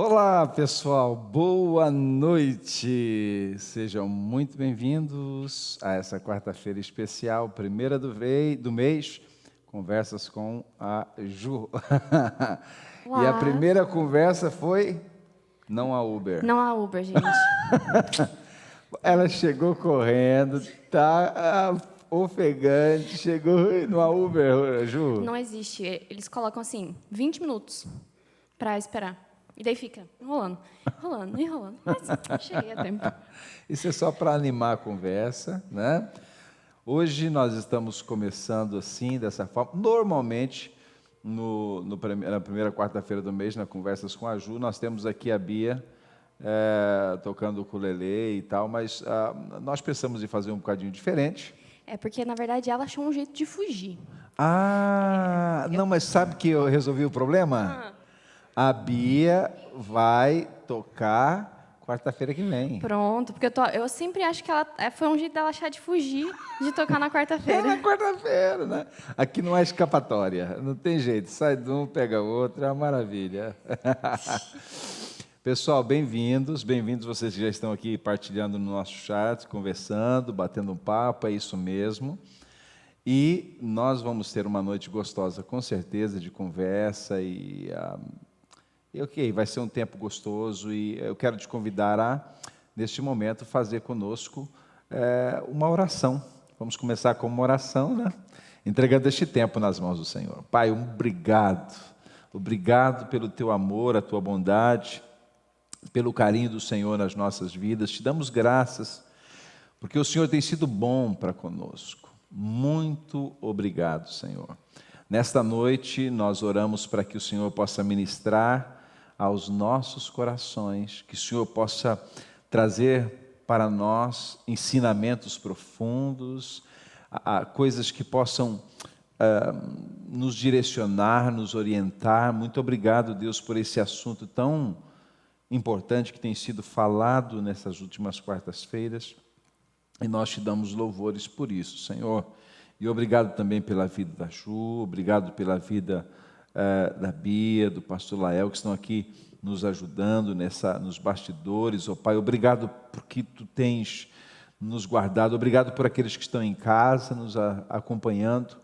Olá, pessoal, boa noite. Sejam muito bem-vindos a essa quarta-feira especial, primeira do, vei, do mês, conversas com a Ju. e a primeira conversa foi não a Uber. Não a Uber, gente. Ela chegou correndo, tá ah, ofegante, chegou no Uber, Ju. Não existe. Eles colocam assim, 20 minutos para esperar. E daí fica enrolando, enrolando, enrolando. Mas cheguei a tempo. Isso é só para animar a conversa, né? Hoje nós estamos começando assim, dessa forma. Normalmente, no, no, na primeira quarta-feira do mês, na Conversas com a Ju, nós temos aqui a Bia é, tocando o ukulele e tal, mas ah, nós pensamos em fazer um bocadinho diferente. É porque, na verdade, ela achou um jeito de fugir. Ah, não, mas sabe que eu resolvi o problema? Ah. A Bia vai tocar quarta-feira que vem. Pronto, porque eu, tô, eu sempre acho que ela é, foi um jeito dela achar de fugir de tocar na quarta-feira. É na quarta-feira, né? Aqui não é escapatória, não tem jeito. Sai de um, pega outro, é uma maravilha. Pessoal, bem-vindos, bem-vindos vocês que já estão aqui partilhando no nosso chat, conversando, batendo um papo, é isso mesmo. E nós vamos ter uma noite gostosa, com certeza, de conversa e uh, e ok, vai ser um tempo gostoso e eu quero te convidar a, neste momento, fazer conosco é, uma oração. Vamos começar com uma oração, né? Entregando este tempo nas mãos do Senhor. Pai, obrigado. Obrigado pelo teu amor, a tua bondade, pelo carinho do Senhor nas nossas vidas. Te damos graças, porque o Senhor tem sido bom para conosco. Muito obrigado, Senhor. Nesta noite, nós oramos para que o Senhor possa ministrar aos nossos corações, que o Senhor possa trazer para nós ensinamentos profundos, a, a, coisas que possam uh, nos direcionar, nos orientar. Muito obrigado, Deus, por esse assunto tão importante que tem sido falado nessas últimas quartas-feiras. E nós te damos louvores por isso, Senhor. E obrigado também pela vida da Ju, obrigado pela vida uh, da Bia, do pastor Lael, que estão aqui nos ajudando nessa, nos bastidores. Oh, Pai, obrigado porque Tu tens nos guardado. Obrigado por aqueles que estão em casa, nos a, acompanhando.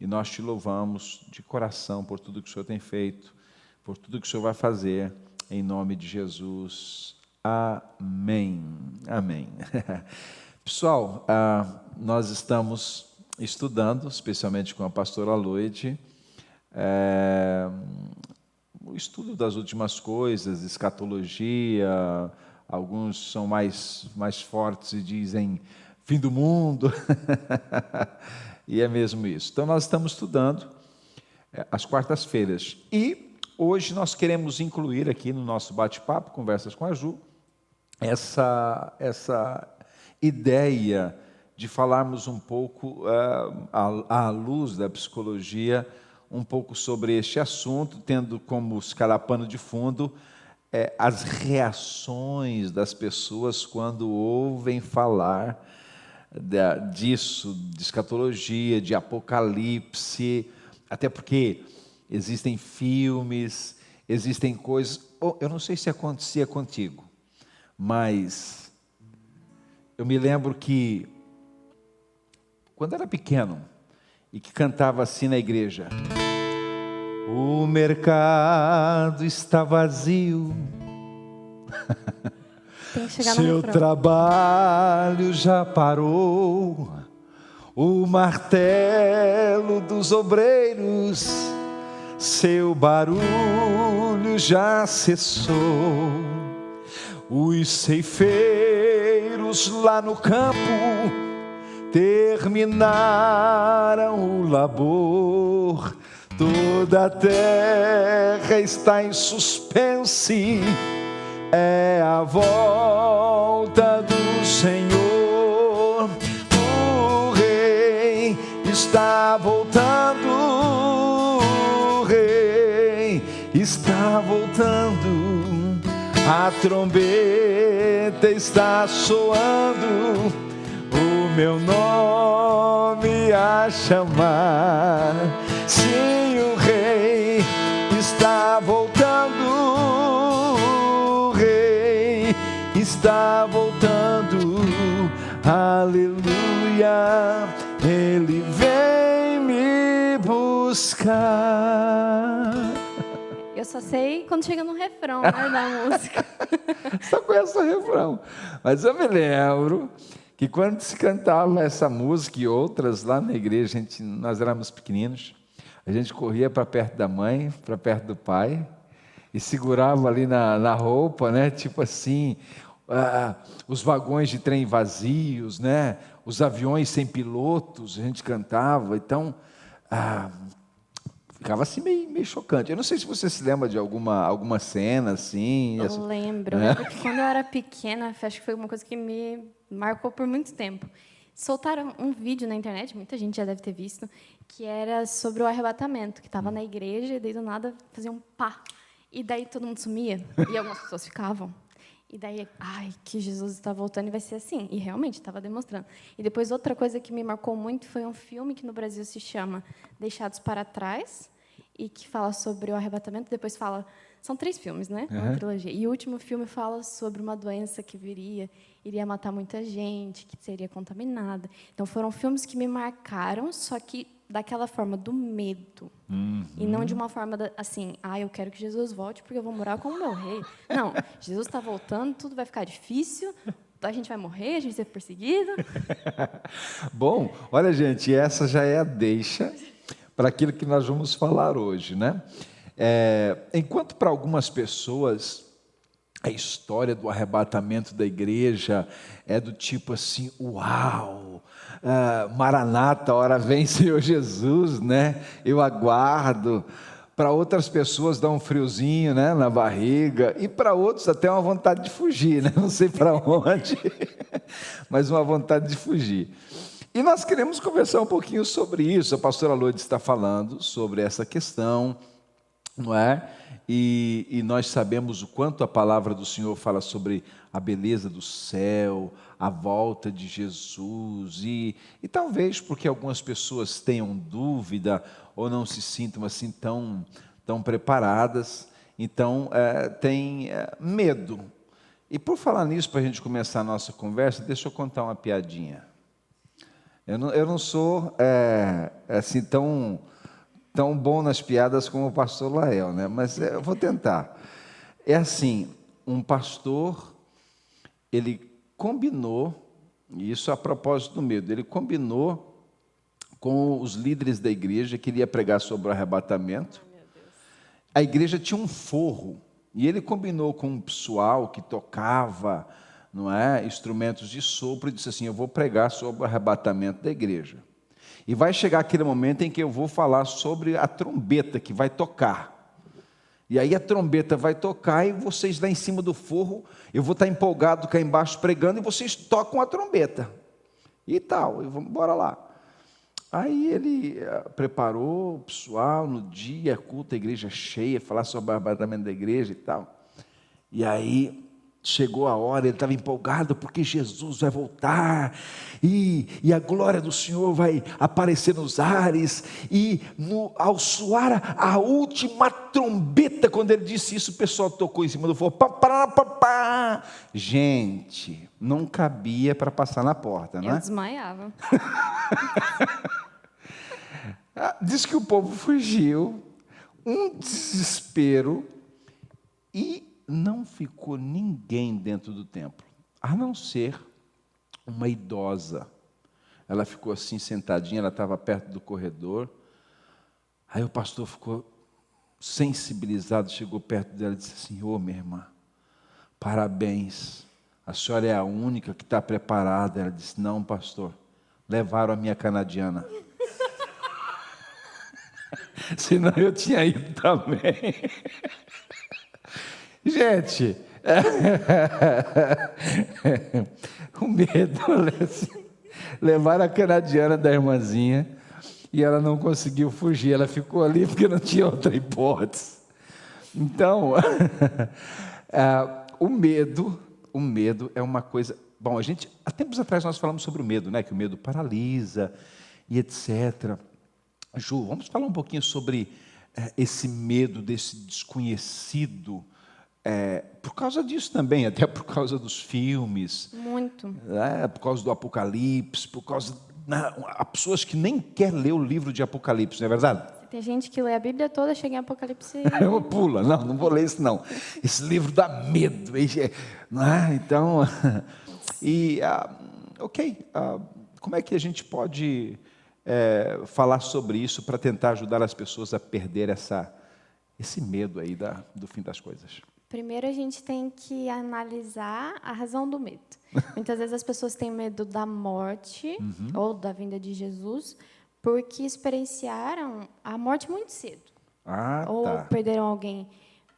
E nós te louvamos de coração por tudo que o Senhor tem feito, por tudo que o Senhor vai fazer, em nome de Jesus. Amém. Amém. Pessoal, ah, nós estamos estudando, especialmente com a pastora Loide, é, o estudo das últimas coisas, escatologia, alguns são mais, mais fortes e dizem fim do mundo, e é mesmo isso. Então, nós estamos estudando é, as quartas-feiras e hoje nós queremos incluir aqui no nosso bate-papo, conversas com a Ju, essa, essa ideia de falarmos um pouco uh, à, à luz da psicologia um pouco sobre este assunto, tendo como escalapano de fundo é, as reações das pessoas quando ouvem falar da, disso, de escatologia, de apocalipse, até porque existem filmes, existem coisas. Eu não sei se acontecia contigo, mas eu me lembro que quando era pequeno, e que cantava assim na igreja: O mercado está vazio. Seu trabalho já parou. O martelo dos obreiros, seu barulho já cessou. Os ceifeiros lá no campo terminaram o labor, toda a terra está em suspense, é a volta do Senhor, o Rei está voltando, o Rei está voltando, a trombeta está soando. Meu nome a chamar. Sim, o rei está voltando. está voltando. Aleluia, Ele vem me buscar. Eu só sei quando chega no refrão né, da música. só conheço o refrão. Mas eu me lembro que quando se cantava essa música e outras lá na igreja, gente, nós éramos pequeninos, a gente corria para perto da mãe, para perto do pai, e segurava ali na, na roupa, né? Tipo assim, ah, os vagões de trem vazios, né? Os aviões sem pilotos, a gente cantava. Então, ah, ficava assim meio, meio chocante. Eu não sei se você se lembra de alguma, alguma cena assim. Eu essa... lembro. É? Porque quando eu era pequena, acho que foi uma coisa que me marcou por muito tempo. Soltaram um vídeo na internet, muita gente já deve ter visto, que era sobre o arrebatamento, que estava na igreja e daí do nada fazia um pá. E daí todo mundo sumia e algumas pessoas ficavam. E daí, ai, que Jesus está voltando e vai ser assim. E realmente estava demonstrando. E depois outra coisa que me marcou muito foi um filme que no Brasil se chama Deixados para Trás e que fala sobre o arrebatamento. Depois fala, são três filmes, né? Uhum. Uma trilogia. E o último filme fala sobre uma doença que viria, iria matar muita gente, que seria contaminada. Então foram filmes que me marcaram, só que daquela forma do medo. Uhum. E não de uma forma da, assim, ah, eu quero que Jesus volte porque eu vou morar como meu rei. Não, Jesus está voltando, tudo vai ficar difícil, a gente vai morrer, a gente vai ser perseguido. Bom, olha, gente, essa já é a deixa para aquilo que nós vamos falar hoje, né? É, enquanto para algumas pessoas a história do arrebatamento da igreja é do tipo assim, uau, uh, Maranata, hora vem Senhor Jesus, né? Eu aguardo. Para outras pessoas dá um friozinho né, na barriga, e para outros até uma vontade de fugir, né? não sei para onde, mas uma vontade de fugir. E nós queremos conversar um pouquinho sobre isso. A pastora Lourdes está falando sobre essa questão, não é? E, e, nós sabemos o quanto a palavra do Senhor fala sobre a beleza do céu, a volta de Jesus, e, e talvez porque algumas pessoas tenham dúvida ou não se sintam assim tão, tão preparadas, então é, tem é, medo. E por falar nisso, para a gente começar a nossa conversa, deixa eu contar uma piadinha. Eu não, eu não sou é, assim tão tão bom nas piadas como o pastor Lael, né? Mas eu vou tentar. É assim, um pastor, ele combinou, e isso a propósito do medo, ele combinou com os líderes da igreja que ele ia pregar sobre o arrebatamento. A igreja tinha um forro, e ele combinou com um pessoal que tocava, não é, instrumentos de sopro e disse assim: "Eu vou pregar sobre o arrebatamento da igreja". E vai chegar aquele momento em que eu vou falar sobre a trombeta que vai tocar. E aí a trombeta vai tocar e vocês lá em cima do forro, eu vou estar empolgado cá embaixo pregando e vocês tocam a trombeta. E tal, e vamos bora lá. Aí ele eh, preparou o pessoal no dia, culto, a igreja cheia, falar sobre o arrebatamento da igreja e tal. E aí Chegou a hora, ele estava empolgado porque Jesus vai voltar e, e a glória do Senhor vai aparecer nos ares. E no, ao soar a última trombeta, quando ele disse isso, o pessoal tocou em cima do fogo. Pá, pá, pá, pá. Gente, não cabia para passar na porta, né? Eu desmaiava. Ah, diz que o povo fugiu, um desespero e não ficou ninguém dentro do templo, a não ser uma idosa. Ela ficou assim sentadinha, ela estava perto do corredor. Aí o pastor ficou sensibilizado, chegou perto dela e disse assim: Ô oh, minha irmã, parabéns, a senhora é a única que está preparada. Ela disse: Não, pastor, levaram a minha canadiana. Senão eu tinha ido também. Gente, o medo, levar a canadiana da irmãzinha e ela não conseguiu fugir, ela ficou ali porque não tinha outra hipótese. Então, é, o medo, o medo é uma coisa. Bom, a gente, há tempos atrás nós falamos sobre o medo, né? Que o medo paralisa e etc. Ju, vamos falar um pouquinho sobre é, esse medo desse desconhecido é, por causa disso também, até por causa dos filmes. Muito. É, por causa do Apocalipse, por causa. Né, há pessoas que nem quer ler o livro de Apocalipse, não é verdade? Tem gente que lê a Bíblia toda, chega em Apocalipse e... Eu pula, não, não vou ler isso não. Esse livro dá medo. Não é? Então, e, uh, ok, uh, como é que a gente pode é, falar sobre isso para tentar ajudar as pessoas a perder essa, esse medo aí da, do fim das coisas? Primeiro, a gente tem que analisar a razão do medo. Muitas vezes as pessoas têm medo da morte uhum. ou da vinda de Jesus porque experienciaram a morte muito cedo. Ah, ou tá. perderam alguém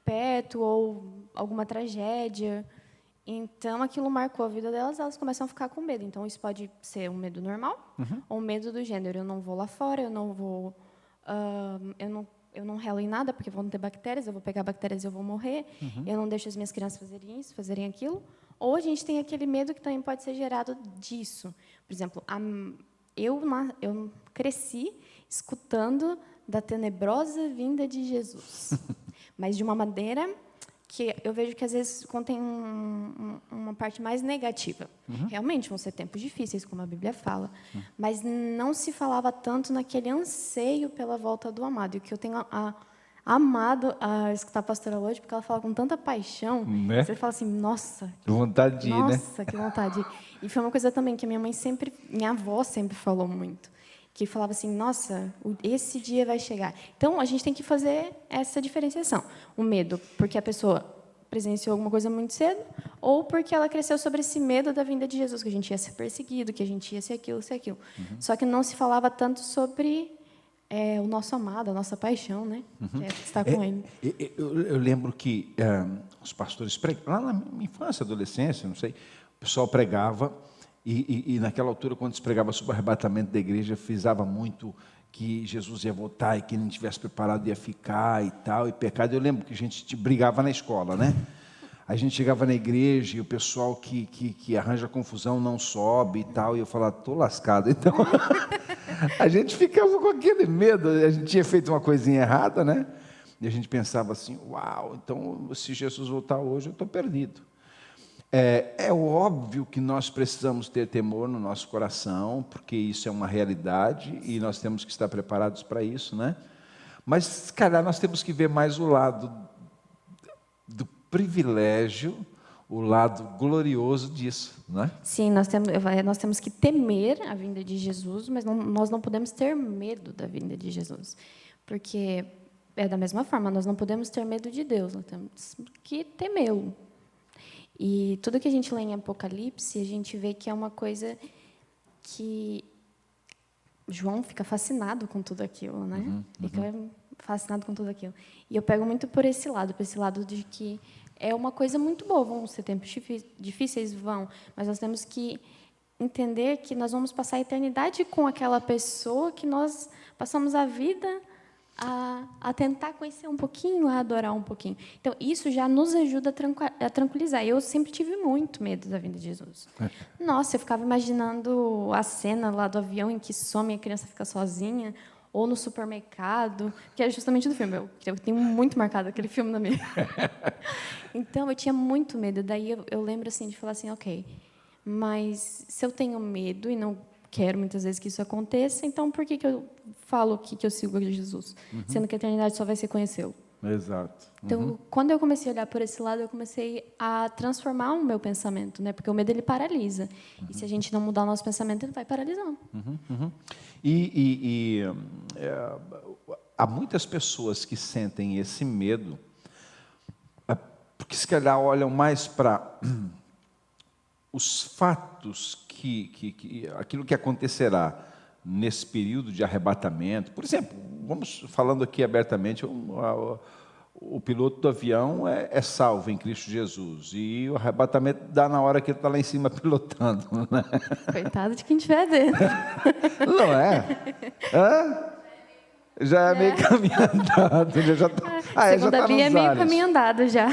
perto, ou alguma tragédia. Então, aquilo marcou a vida delas, elas começam a ficar com medo. Então, isso pode ser um medo normal uhum. ou um medo do gênero. Eu não vou lá fora, eu não vou. Uh, eu não eu não relo em nada porque vão ter bactérias, eu vou pegar bactérias e eu vou morrer. Uhum. Eu não deixo as minhas crianças fazerem isso, fazerem aquilo. Ou a gente tem aquele medo que também pode ser gerado disso. Por exemplo, a, eu, eu cresci escutando da tenebrosa vinda de Jesus, mas de uma maneira que eu vejo que às vezes contém um, um, uma parte mais negativa. Uhum. Realmente vão ser tempos difíceis, como a Bíblia fala, uhum. mas não se falava tanto naquele anseio pela volta do amado. E o que eu tenho a, a, amado a escutar a pastora hoje, porque ela fala com tanta paixão, né? você fala assim, nossa, que vontade de ir, nossa, né? Nossa, que vontade. E foi uma coisa também que a minha mãe sempre, minha avó sempre falou muito que falava assim, nossa, esse dia vai chegar. Então, a gente tem que fazer essa diferenciação. O medo, porque a pessoa presenciou alguma coisa muito cedo, ou porque ela cresceu sobre esse medo da vinda de Jesus, que a gente ia ser perseguido, que a gente ia ser aquilo, ser aquilo. Uhum. Só que não se falava tanto sobre é, o nosso amado, a nossa paixão, né? Uhum. Que é estar com é, Ele. Eu, eu, lembro que é, os pastores pregavam, lá na minha infância, adolescência, não sei, o pessoal pregava e, e, e, naquela altura, quando se pregava sobre o arrebatamento da igreja, frisava muito que Jesus ia voltar e que ele não tivesse preparado ia ficar e tal, e pecado. Eu lembro que a gente brigava na escola, né? A gente chegava na igreja e o pessoal que, que, que arranja confusão não sobe e tal, e eu falava, tô lascado. Então, a gente ficava com aquele medo, a gente tinha feito uma coisinha errada, né? E a gente pensava assim, uau, então se Jesus voltar hoje, eu estou perdido. É, é, óbvio que nós precisamos ter temor no nosso coração, porque isso é uma realidade e nós temos que estar preparados para isso, né? Mas, se calhar, nós temos que ver mais o lado do privilégio, o lado glorioso disso, né? Sim, nós temos, nós temos que temer a vinda de Jesus, mas não, nós não podemos ter medo da vinda de Jesus, porque é da mesma forma, nós não podemos ter medo de Deus, nós temos que temê-lo. E tudo que a gente lê em Apocalipse, a gente vê que é uma coisa que João fica fascinado com tudo aquilo, né? Uhum, uhum. Fica fascinado com tudo aquilo. E eu pego muito por esse lado, por esse lado de que é uma coisa muito boa, vão ser tempos difíceis, vão, mas nós temos que entender que nós vamos passar a eternidade com aquela pessoa que nós passamos a vida a, a, tentar conhecer um pouquinho, a adorar um pouquinho. Então, isso já nos ajuda a, tranquilizar. Eu sempre tive muito medo da vinda de Jesus. É. Nossa, eu ficava imaginando a cena lá do avião em que some e a criança fica sozinha, ou no supermercado, que é justamente do filme. Eu, eu tenho muito marcado aquele filme na minha. então, eu tinha muito medo. Daí, eu, eu lembro assim de falar assim, ok, mas se eu tenho medo e não quero muitas vezes que isso aconteça, então por que, que eu falo que, que eu sigo Jesus? Uhum. Sendo que a eternidade só vai ser conhecê-lo. Exato. Uhum. Então, quando eu comecei a olhar por esse lado, eu comecei a transformar o meu pensamento, né? Porque o medo ele paralisa. Uhum. E se a gente não mudar o nosso pensamento, ele vai paralisando. Uhum. uhum. E, e, e é, há muitas pessoas que sentem esse medo, é, porque se calhar olham mais para os fatos que, que, que, aquilo que acontecerá nesse período de arrebatamento, por exemplo, vamos falando aqui abertamente, o, a, o piloto do avião é, é, salvo em Cristo Jesus e o arrebatamento dá na hora que ele está lá em cima pilotando. Né? Coitado de quem estiver dentro. Não é? Hã? Já é, é meio caminho andado. Já tá, ah, é, já tá Bia, é meio caminho andado já.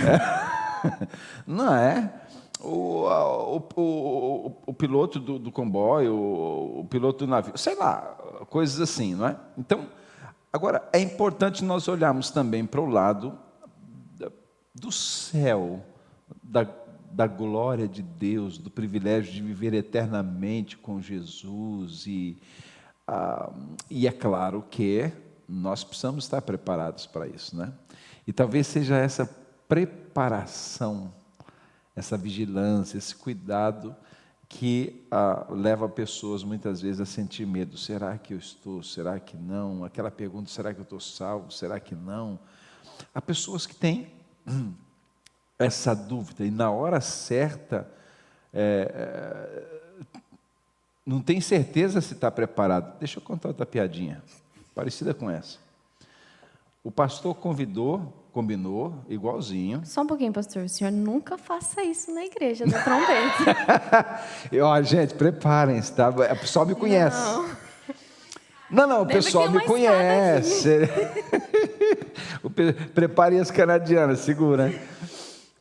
Não é? O, o, o, o, piloto do, do comboio, o, piloto do navio, sei lá, coisas assim, não é? Então, agora, é importante nós olharmos também para o lado do céu, da, da glória de Deus, do privilégio de viver eternamente com Jesus. E, ah, e é claro que nós precisamos estar preparados para isso, né? E talvez seja essa preparação, essa vigilância, esse cuidado que ah, leva pessoas muitas vezes a sentir medo. Será que eu estou? Será que não? Aquela pergunta: será que eu estou salvo? Será que não? Há pessoas que têm essa dúvida e na hora certa é, não tem certeza se está preparado. Deixa eu contar outra piadinha, parecida com essa. O pastor convidou Combinou, igualzinho. Só um pouquinho, pastor. O senhor nunca faça isso na igreja da trombeta. Ó, gente, preparem-se, tá? O pessoal me conhece. Não, não, não o pessoal me conhece. Preparem as canadianas, segura.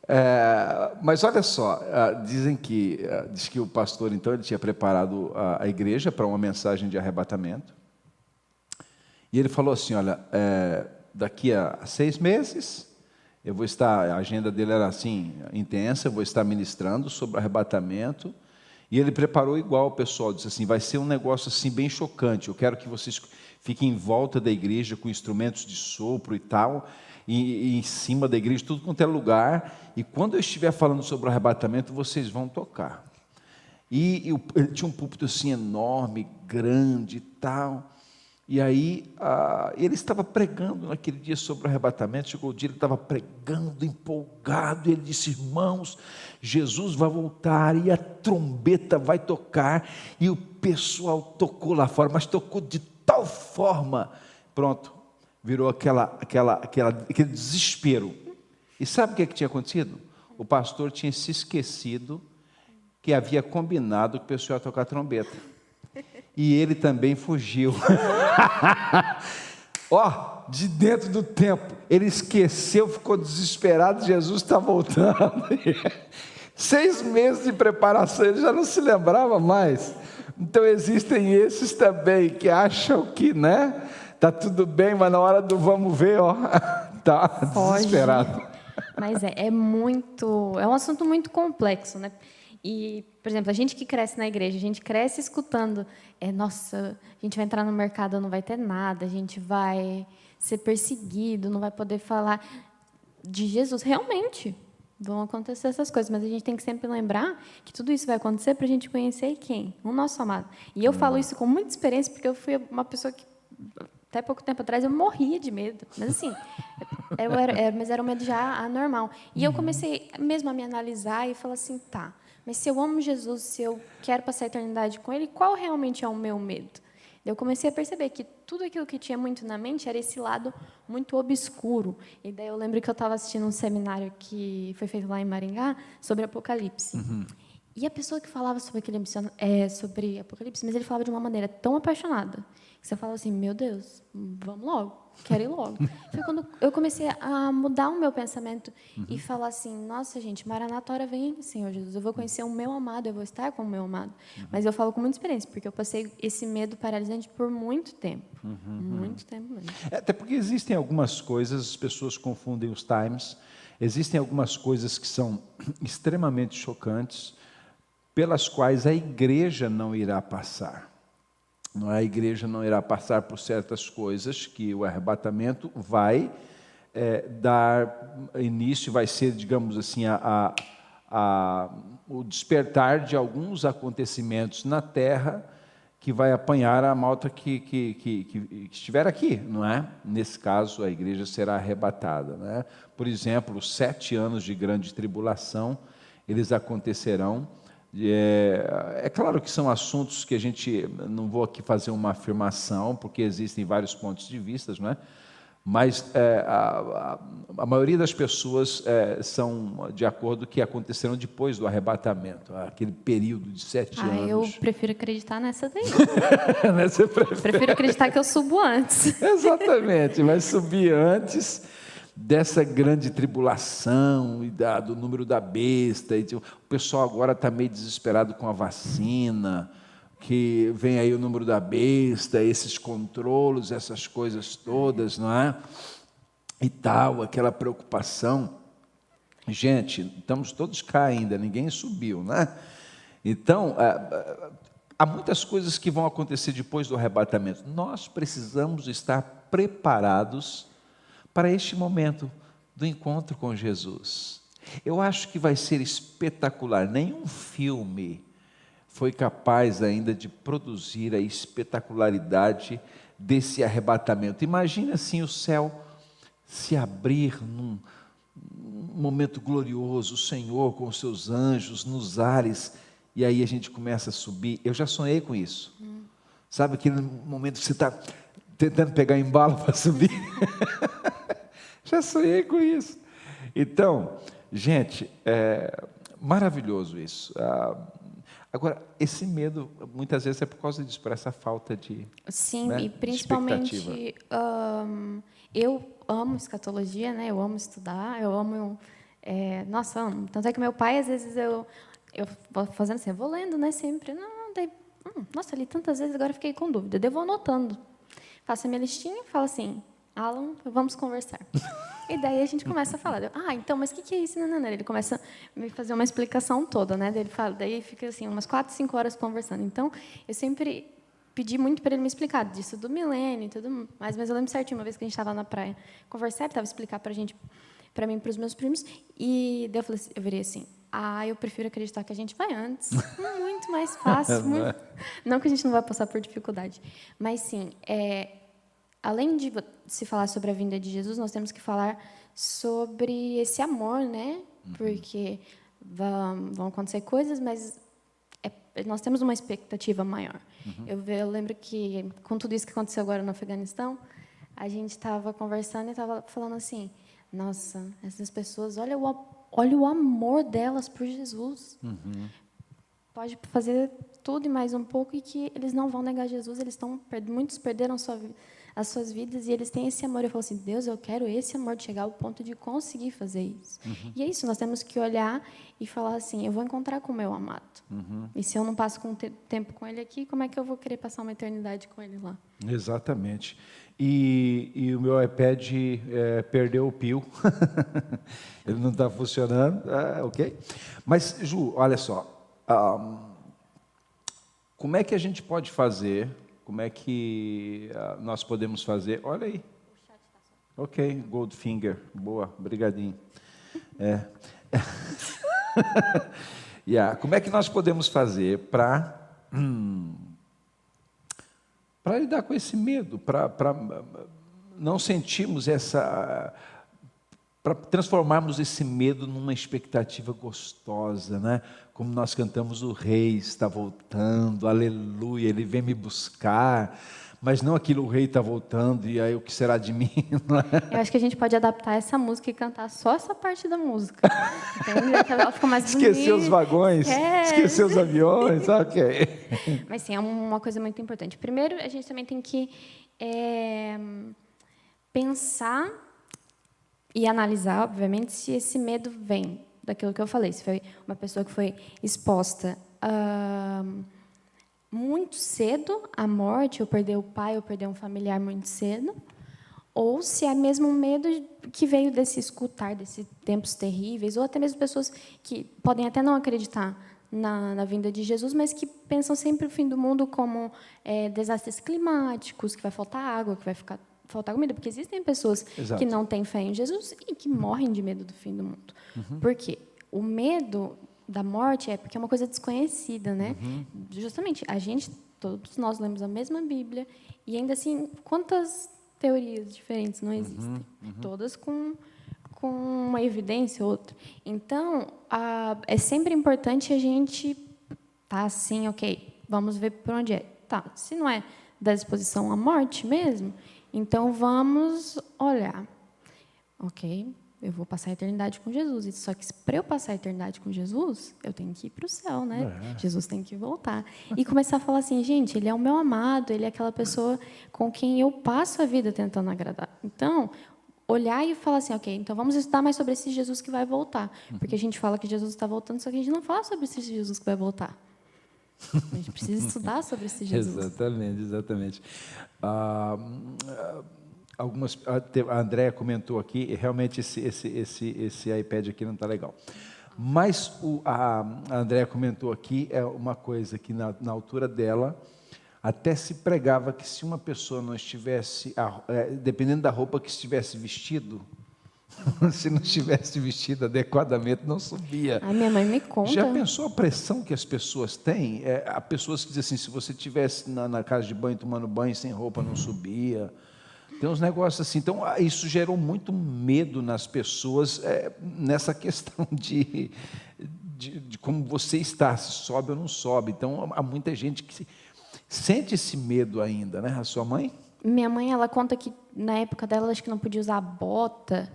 É, mas olha só, ah, dizem que ah, diz que o pastor então ele tinha preparado a, a igreja para uma mensagem de arrebatamento e ele falou assim, olha, é, daqui a seis meses, eu vou estar, a agenda dele era assim, intensa, eu vou estar ministrando sobre arrebatamento. E ele preparou igual o pessoal, disse assim: vai ser um negócio assim bem chocante. Eu quero que vocês fiquem em volta da igreja com instrumentos de sopro e tal, e, e em cima da igreja, tudo quanto é lugar. E quando eu estiver falando sobre o arrebatamento, vocês vão tocar. E, e ele tinha um púlpito assim enorme, grande e tal. E aí ah, ele estava pregando naquele dia sobre o arrebatamento. Chegou o dia, ele estava pregando, empolgado. E ele disse: Irmãos, Jesus vai voltar e a trombeta vai tocar. E o pessoal tocou lá fora, mas tocou de tal forma. Pronto, virou aquela, aquela, aquela, aquele desespero. E sabe o que, é que tinha acontecido? O pastor tinha se esquecido que havia combinado que o pessoal ia tocar trombeta e ele também fugiu. Ó, oh, de dentro do tempo, ele esqueceu, ficou desesperado, Jesus está voltando. Seis meses de preparação, ele já não se lembrava mais. Então existem esses também que acham que, né? Tá tudo bem, mas na hora do vamos ver, ó, tá desesperado. Mas é, é muito, é um assunto muito complexo, né? E, por exemplo, a gente que cresce na igreja, a gente cresce escutando, é, nossa, a gente vai entrar no mercado, não vai ter nada, a gente vai ser perseguido, não vai poder falar de Jesus. Realmente, vão acontecer essas coisas, mas a gente tem que sempre lembrar que tudo isso vai acontecer para a gente conhecer quem? O nosso amado. E eu falo isso com muita experiência, porque eu fui uma pessoa que até pouco tempo atrás eu morria de medo. Mas assim, eu era, era, mas era um medo já anormal. E eu comecei mesmo a me analisar e falar assim, tá, mas se eu amo Jesus, se eu quero passar a eternidade com Ele, qual realmente é o meu medo? Eu comecei a perceber que tudo aquilo que tinha muito na mente era esse lado muito obscuro. E daí eu lembro que eu estava assistindo um seminário que foi feito lá em Maringá sobre Apocalipse. Uhum. E a pessoa que falava sobre aquele é, sobre Apocalipse, mas ele falava de uma maneira tão apaixonada que você fala assim, meu Deus, vamos logo quero ir logo. Foi quando eu comecei a mudar o meu pensamento uhum. e falar assim: nossa, gente, Maranata, hora vem, Senhor Jesus, eu vou conhecer o meu amado, eu vou estar com o meu amado. Uhum. Mas eu falo com muita experiência, porque eu passei esse medo paralisante por muito tempo. Uhum. Muito tempo mesmo. É, até porque existem algumas coisas, as pessoas confundem os times, existem algumas coisas que são extremamente chocantes, pelas quais a igreja não irá passar. É? A igreja não irá passar por certas coisas que o arrebatamento vai é, dar início, vai ser, digamos assim, a, a, a, o despertar de alguns acontecimentos na terra que vai apanhar a malta que, que, que, que, estiver aqui, não é? Nesse caso, a igreja será arrebatada. Não é? Por exemplo, sete anos de grande tribulação, eles acontecerão é, é, claro que são assuntos que a gente não vou aqui fazer uma afirmação, porque existem vários pontos de vista, não é? mas é, a, a, a, maioria das pessoas é, são de acordo que aconteceram depois do arrebatamento, aquele período de sete ah, anos. Eu prefiro acreditar nessa daí. nessa prefere... Prefiro acreditar que eu subo antes. Exatamente, mas subir antes dessa grande tribulação e da, do número da besta. E, o pessoal agora está meio desesperado com a vacina, que vem aí o número da besta, esses controlos, essas coisas todas, não é? E tal, aquela preocupação. Gente, estamos todos cá ainda, ninguém subiu, né? Então, é, é, há muitas coisas que vão acontecer depois do arrebatamento. Nós precisamos estar preparados para este momento do encontro com Jesus. Eu acho que vai ser espetacular. Nenhum filme foi capaz ainda de produzir a espetacularidade desse arrebatamento. Imagina assim o céu se abrir num momento glorioso, o Senhor com os seus anjos nos ares, e aí a gente começa a subir. Eu já sonhei com isso. Hum. Sabe aquele momento que você está tentando pegar embalo para subir? já sonhei com isso. Então, gente, é maravilhoso isso. Ah, agora, esse medo, muitas vezes é por causa disso, por essa falta de. Sim, né, e principalmente. Eu amo escatologia, né? Eu amo estudar, eu amo. É, nossa, amo. Tanto é que meu pai, às vezes, eu, eu vou fazendo assim, eu vou lendo, né? Sempre. Não, daí, hum, nossa, li tantas vezes, agora fiquei com dúvida. Eu vou anotando. Faço a minha listinha e falo assim: Alan, vamos conversar. E daí a gente começa a falar. ah, então, mas o que, que é isso? Não, não, não. Ele começa a me fazer uma explicação toda, né? Daí ele fala, daí fica assim umas quatro, cinco horas conversando. Então, eu sempre pedi muito para ele me explicar disso do milênio e tudo mais, mas eu lembro certinho uma vez que a gente estava na praia conversar, ele estava explicar para a gente, para mim, para os meus primos, e daí eu falei, assim, eu virei assim, ah, eu prefiro acreditar que a gente vai antes, muito mais fácil, muito... não que a gente não vai passar por dificuldade, mas sim, é, além de se falar sobre a vinda de Jesus, nós temos que falar sobre esse amor, né? Uhum. Porque vão, vão acontecer coisas, mas é, nós temos uma expectativa maior. Uhum. Eu, eu, lembro que, com tudo isso que aconteceu agora no Afeganistão, a gente estava conversando e estava falando assim: nossa, essas pessoas, olha o, olha o amor delas por Jesus. Uhum. Pode fazer tudo e mais um pouco e que eles não vão negar Jesus. Eles estão muitos perderam sua vida as suas vidas e eles têm esse amor. Eu falo assim, Deus, eu quero esse amor de chegar ao ponto de conseguir fazer isso. Uhum. E é isso, nós temos que olhar e falar assim, eu vou encontrar com o meu amado. Uhum. E se eu não passo com tempo com ele aqui, como é que eu vou querer passar uma eternidade com ele lá? Exatamente. E, e o meu iPad é, perdeu o pio. ele não está funcionando, ah, ok? Mas, Ju, olha só. Um, como é que a gente pode fazer como é que uh, nós podemos fazer? Olha aí. Ok, Goldfinger. Boa, brigadinho. É. yeah. Como é que nós podemos fazer para hum, para lidar com esse medo, para não sentirmos essa para transformarmos esse medo numa expectativa gostosa, né? Como nós cantamos, o Rei está voltando, aleluia, ele vem me buscar, mas não aquilo, o Rei está voltando, e aí o que será de mim? É? Eu acho que a gente pode adaptar essa música e cantar só essa parte da música. Ela fica mais Esquecer os vagões, é. esquecer os aviões, ok. Mas sim, é uma coisa muito importante. Primeiro, a gente também tem que é, pensar e analisar, obviamente, se esse medo vem daquilo que eu falei, se foi uma pessoa que foi exposta uh, muito cedo à morte, ou perdeu o pai, ou perdeu um familiar muito cedo, ou se é mesmo um medo que veio desse escutar, desses tempos terríveis, ou até mesmo pessoas que podem até não acreditar na, na, vinda de Jesus, mas que pensam sempre o fim do mundo como é, desastres climáticos, que vai faltar água, que vai ficar faltar comida, porque existem pessoas Exato. que não têm fé em Jesus e que morrem de medo do fim do mundo. Uhum. Por quê? O medo da morte é porque é uma coisa desconhecida, né? Uhum. Justamente, a gente, todos nós lemos a mesma Bíblia e ainda assim, quantas teorias diferentes não existem? Uhum. uhum. Todas com com uma evidência ou outra. Então, a, é sempre importante a gente tá assim, ok, vamos ver por onde é. Tá, se não é da disposição à morte mesmo, então vamos olhar. Ok, eu vou passar a eternidade com Jesus. Só que para eu passar a eternidade com Jesus, eu tenho que ir para o céu, né? É. Jesus tem que voltar. E começar a falar assim, gente, ele é o meu amado, ele é aquela pessoa com quem eu passo a vida tentando agradar. Então, olhar e falar assim, ok, então vamos estudar mais sobre esse Jesus que vai voltar. Porque a gente fala que Jesus está voltando, só que a gente não fala sobre esse Jesus que vai voltar. A gente precisa estudar sobre esse Jesus. exatamente, exatamente. Ah, algumas a Andréa comentou aqui, realmente esse, esse, esse, esse iPad aqui não está legal. Mas o, a, a Andréa comentou aqui, é uma coisa que na, na altura dela, até se pregava que se uma pessoa não estivesse, é, dependendo da roupa que estivesse vestido, se não estivesse vestido adequadamente, não subia. A minha mãe me conta. Já pensou a pressão que as pessoas têm? É, há pessoas que dizem assim, se você estivesse na, na, casa de banho, tomando banho sem roupa, não subia. Tem uns negócios assim. Então, ah, isso gerou muito medo nas pessoas é, nessa questão de, de, de, como você está, se sobe ou não sobe. Então, há muita gente que sente esse medo ainda, né? A sua mãe? Minha mãe, ela conta que na época dela, acho que não podia usar bota.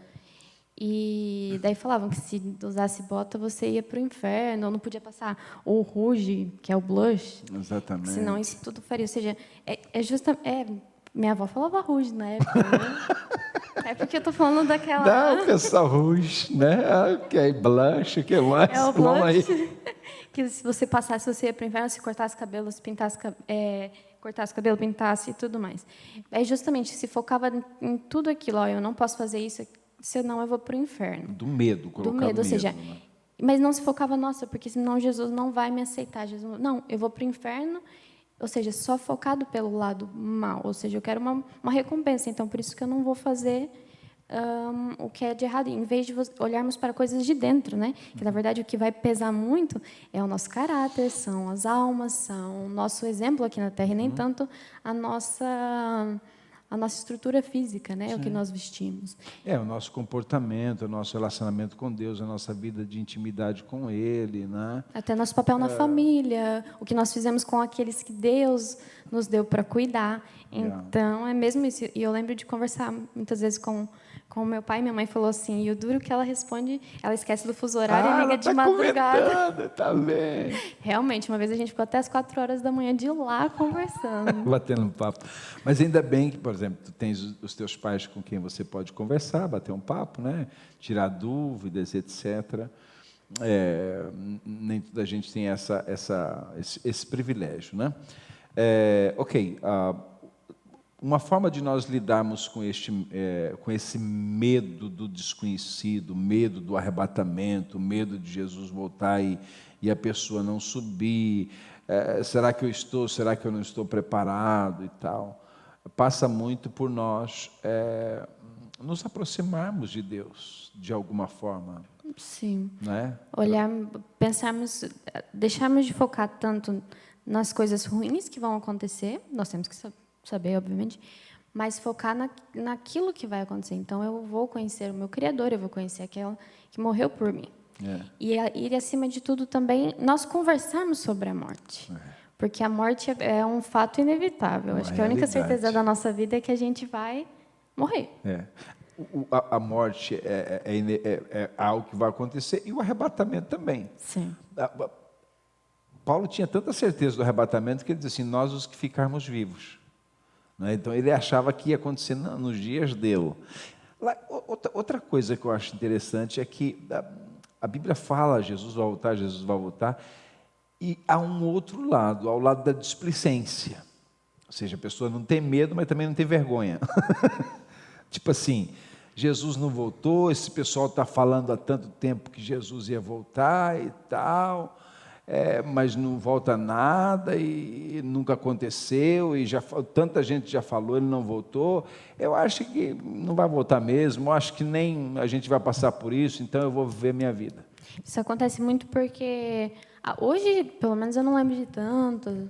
E daí falavam que se usasse bota, você ia para o inferno, ou não podia passar o rouge, que é o blush. Exatamente. Senão isso tudo faria. Ou seja, é, é justamente. É, minha avó falava rouge na época, né? É porque eu estou falando daquela. Não, pessoal, rouge, né? Ok, blush, o que mais? É o blush. que se você passasse, você ia para o inferno, se cortasse cabelo, se pintasse, é, cortasse cabelo, pintasse e tudo mais. É justamente, se focava em tudo aquilo, ó, eu não posso fazer isso, senão eu vou para o inferno. Do medo, colocar do medo, ou seja, né? mas não se focava, nossa, porque senão Jesus não vai me aceitar. Jesus, não, eu vou para o inferno, ou seja, só focado pelo lado mal, ou seja, eu quero uma, uma recompensa, então por isso que eu não vou fazer um, o que é de errado, em vez de olharmos para coisas de dentro, né? Que na verdade o que vai pesar muito é o nosso caráter, são as almas, são o nosso exemplo aqui na Terra, e nem uhum. tanto a nossa a nossa estrutura física, né? Sim. O que nós vestimos. É, o nosso comportamento, o nosso relacionamento com Deus, a nossa vida de intimidade com Ele, né? Até nosso papel na é... família, o que nós fizemos com aqueles que Deus nos deu para cuidar. Então, é mesmo isso. E eu lembro de conversar muitas vezes com com meu pai e minha mãe falou assim, e o duro que ela responde, ela esquece do fuso horário ah, e liga de tá madrugada. Tá bem. Realmente, uma vez a gente ficou até as quatro horas da manhã de lá conversando. Batendo um papo. Mas ainda bem que, por exemplo, tu tens os teus pais com quem você pode conversar, bater um papo, né? tirar dúvidas, etc. É, nem toda a gente tem essa, essa, esse, esse privilégio. Né? É, ok. Uh, uma forma de nós lidarmos com, este, é, com esse medo do desconhecido, medo do arrebatamento, medo de Jesus voltar e, e a pessoa não subir, é, será que eu estou, será que eu não estou preparado e tal, passa muito por nós é, nos aproximarmos de Deus de alguma forma. Sim. Né? Olhar, pensarmos, deixarmos de focar tanto nas coisas ruins que vão acontecer, nós temos que saber, obviamente, mas focar na, naquilo que vai acontecer. Então, eu vou conhecer o meu Criador, eu vou conhecer aquela que morreu por mim. É. E, e, acima de tudo, também, nós conversarmos sobre a morte. É. Porque a morte é, é um fato inevitável. Uma Acho que a única certeza da nossa vida é que a gente vai morrer. É. O, a, a, morte é, é, é, é, algo que vai acontecer e o arrebatamento também. Sim. Paulo tinha tanta certeza do arrebatamento que ele disse assim: Nós os que ficarmos vivos. Né? Então ele achava que ia acontecer nos dias dele. outra, coisa que eu acho interessante é que a, Bíblia fala: Jesus vai voltar, Jesus vai voltar, e há um outro lado, ao lado da displicência. Ou seja, a pessoa não tem medo, mas também não tem vergonha. tipo assim, Jesus não voltou, esse pessoal está falando há tanto tempo que Jesus ia voltar e tal é, mas não volta nada e nunca aconteceu e já tanta gente já falou ele não voltou. Eu acho que não vai voltar mesmo. Eu acho que nem a gente vai passar por isso. Então eu vou viver minha vida. Isso acontece muito porque hoje, pelo menos, eu não lembro de tanto,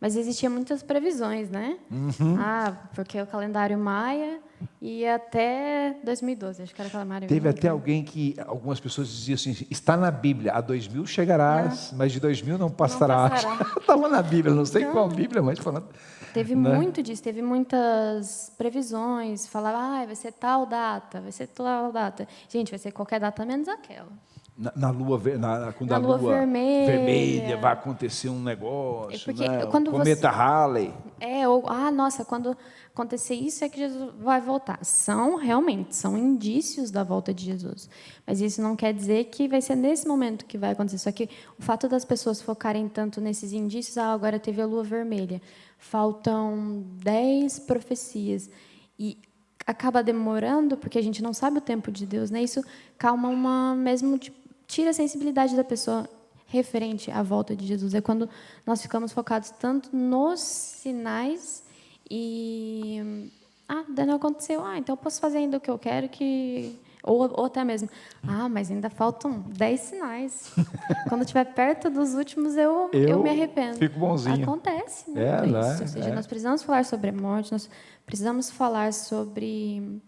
mas existiam muitas previsões, né? Uhum. Ah, porque o calendário maia e até 2012, acho que era aquela Maria. Teve até alguém que, algumas pessoas diziam assim, está na Bíblia, a 2000 chegarás, mas de 2000 não passará. Estava na Bíblia, não sei então, qual Bíblia, mas falando. Teve né? muito disso, teve muitas previsões, falava, ah, vai ser tal data, vai ser tal data. Gente, vai ser qualquer data menos aquela. Na, na, lua, na, quando na a lua, lua vermelha. vermelha. vai acontecer um negócio, é porque né? quando cometa você, Halley. É, ou, ah, nossa, quando acontecer isso é que Jesus vai voltar. São, realmente, são indícios da volta de Jesus. Mas isso não quer dizer que vai ser nesse momento que vai acontecer. Só que o fato das pessoas focarem tanto nesses indícios, ah, agora teve a lua vermelha, faltam dez profecias. E acaba demorando porque a gente não sabe o tempo de Deus, né? Isso calma uma mesmo tipo, tira a sensibilidade da pessoa referente à volta de Jesus. É quando nós ficamos focados tanto nos sinais e ah, Daniel aconteceu, ah, então eu posso fazer ainda o que eu quero que ou, ou até mesmo, ah, mas ainda faltam dez sinais. Quando estiver perto dos últimos, eu, eu, eu, me arrependo. Fico bonzinho. Acontece é, isso. É? Ou seja, é. nós precisamos falar sobre a morte, nós precisamos falar sobre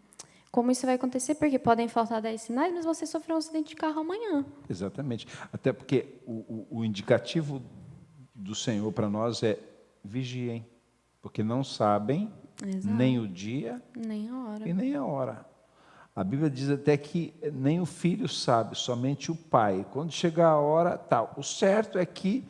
como isso vai acontecer, porque podem faltar 10 sinais, mas você sofreu um acidente de carro amanhã. Exatamente. Até porque o, o, o indicativo do Senhor para nós é vigiem, porque não sabem Exato. nem o dia nem a hora. e nem a hora. A Bíblia diz até que nem o filho sabe, somente o pai. Quando chegar a hora, tal. O certo é que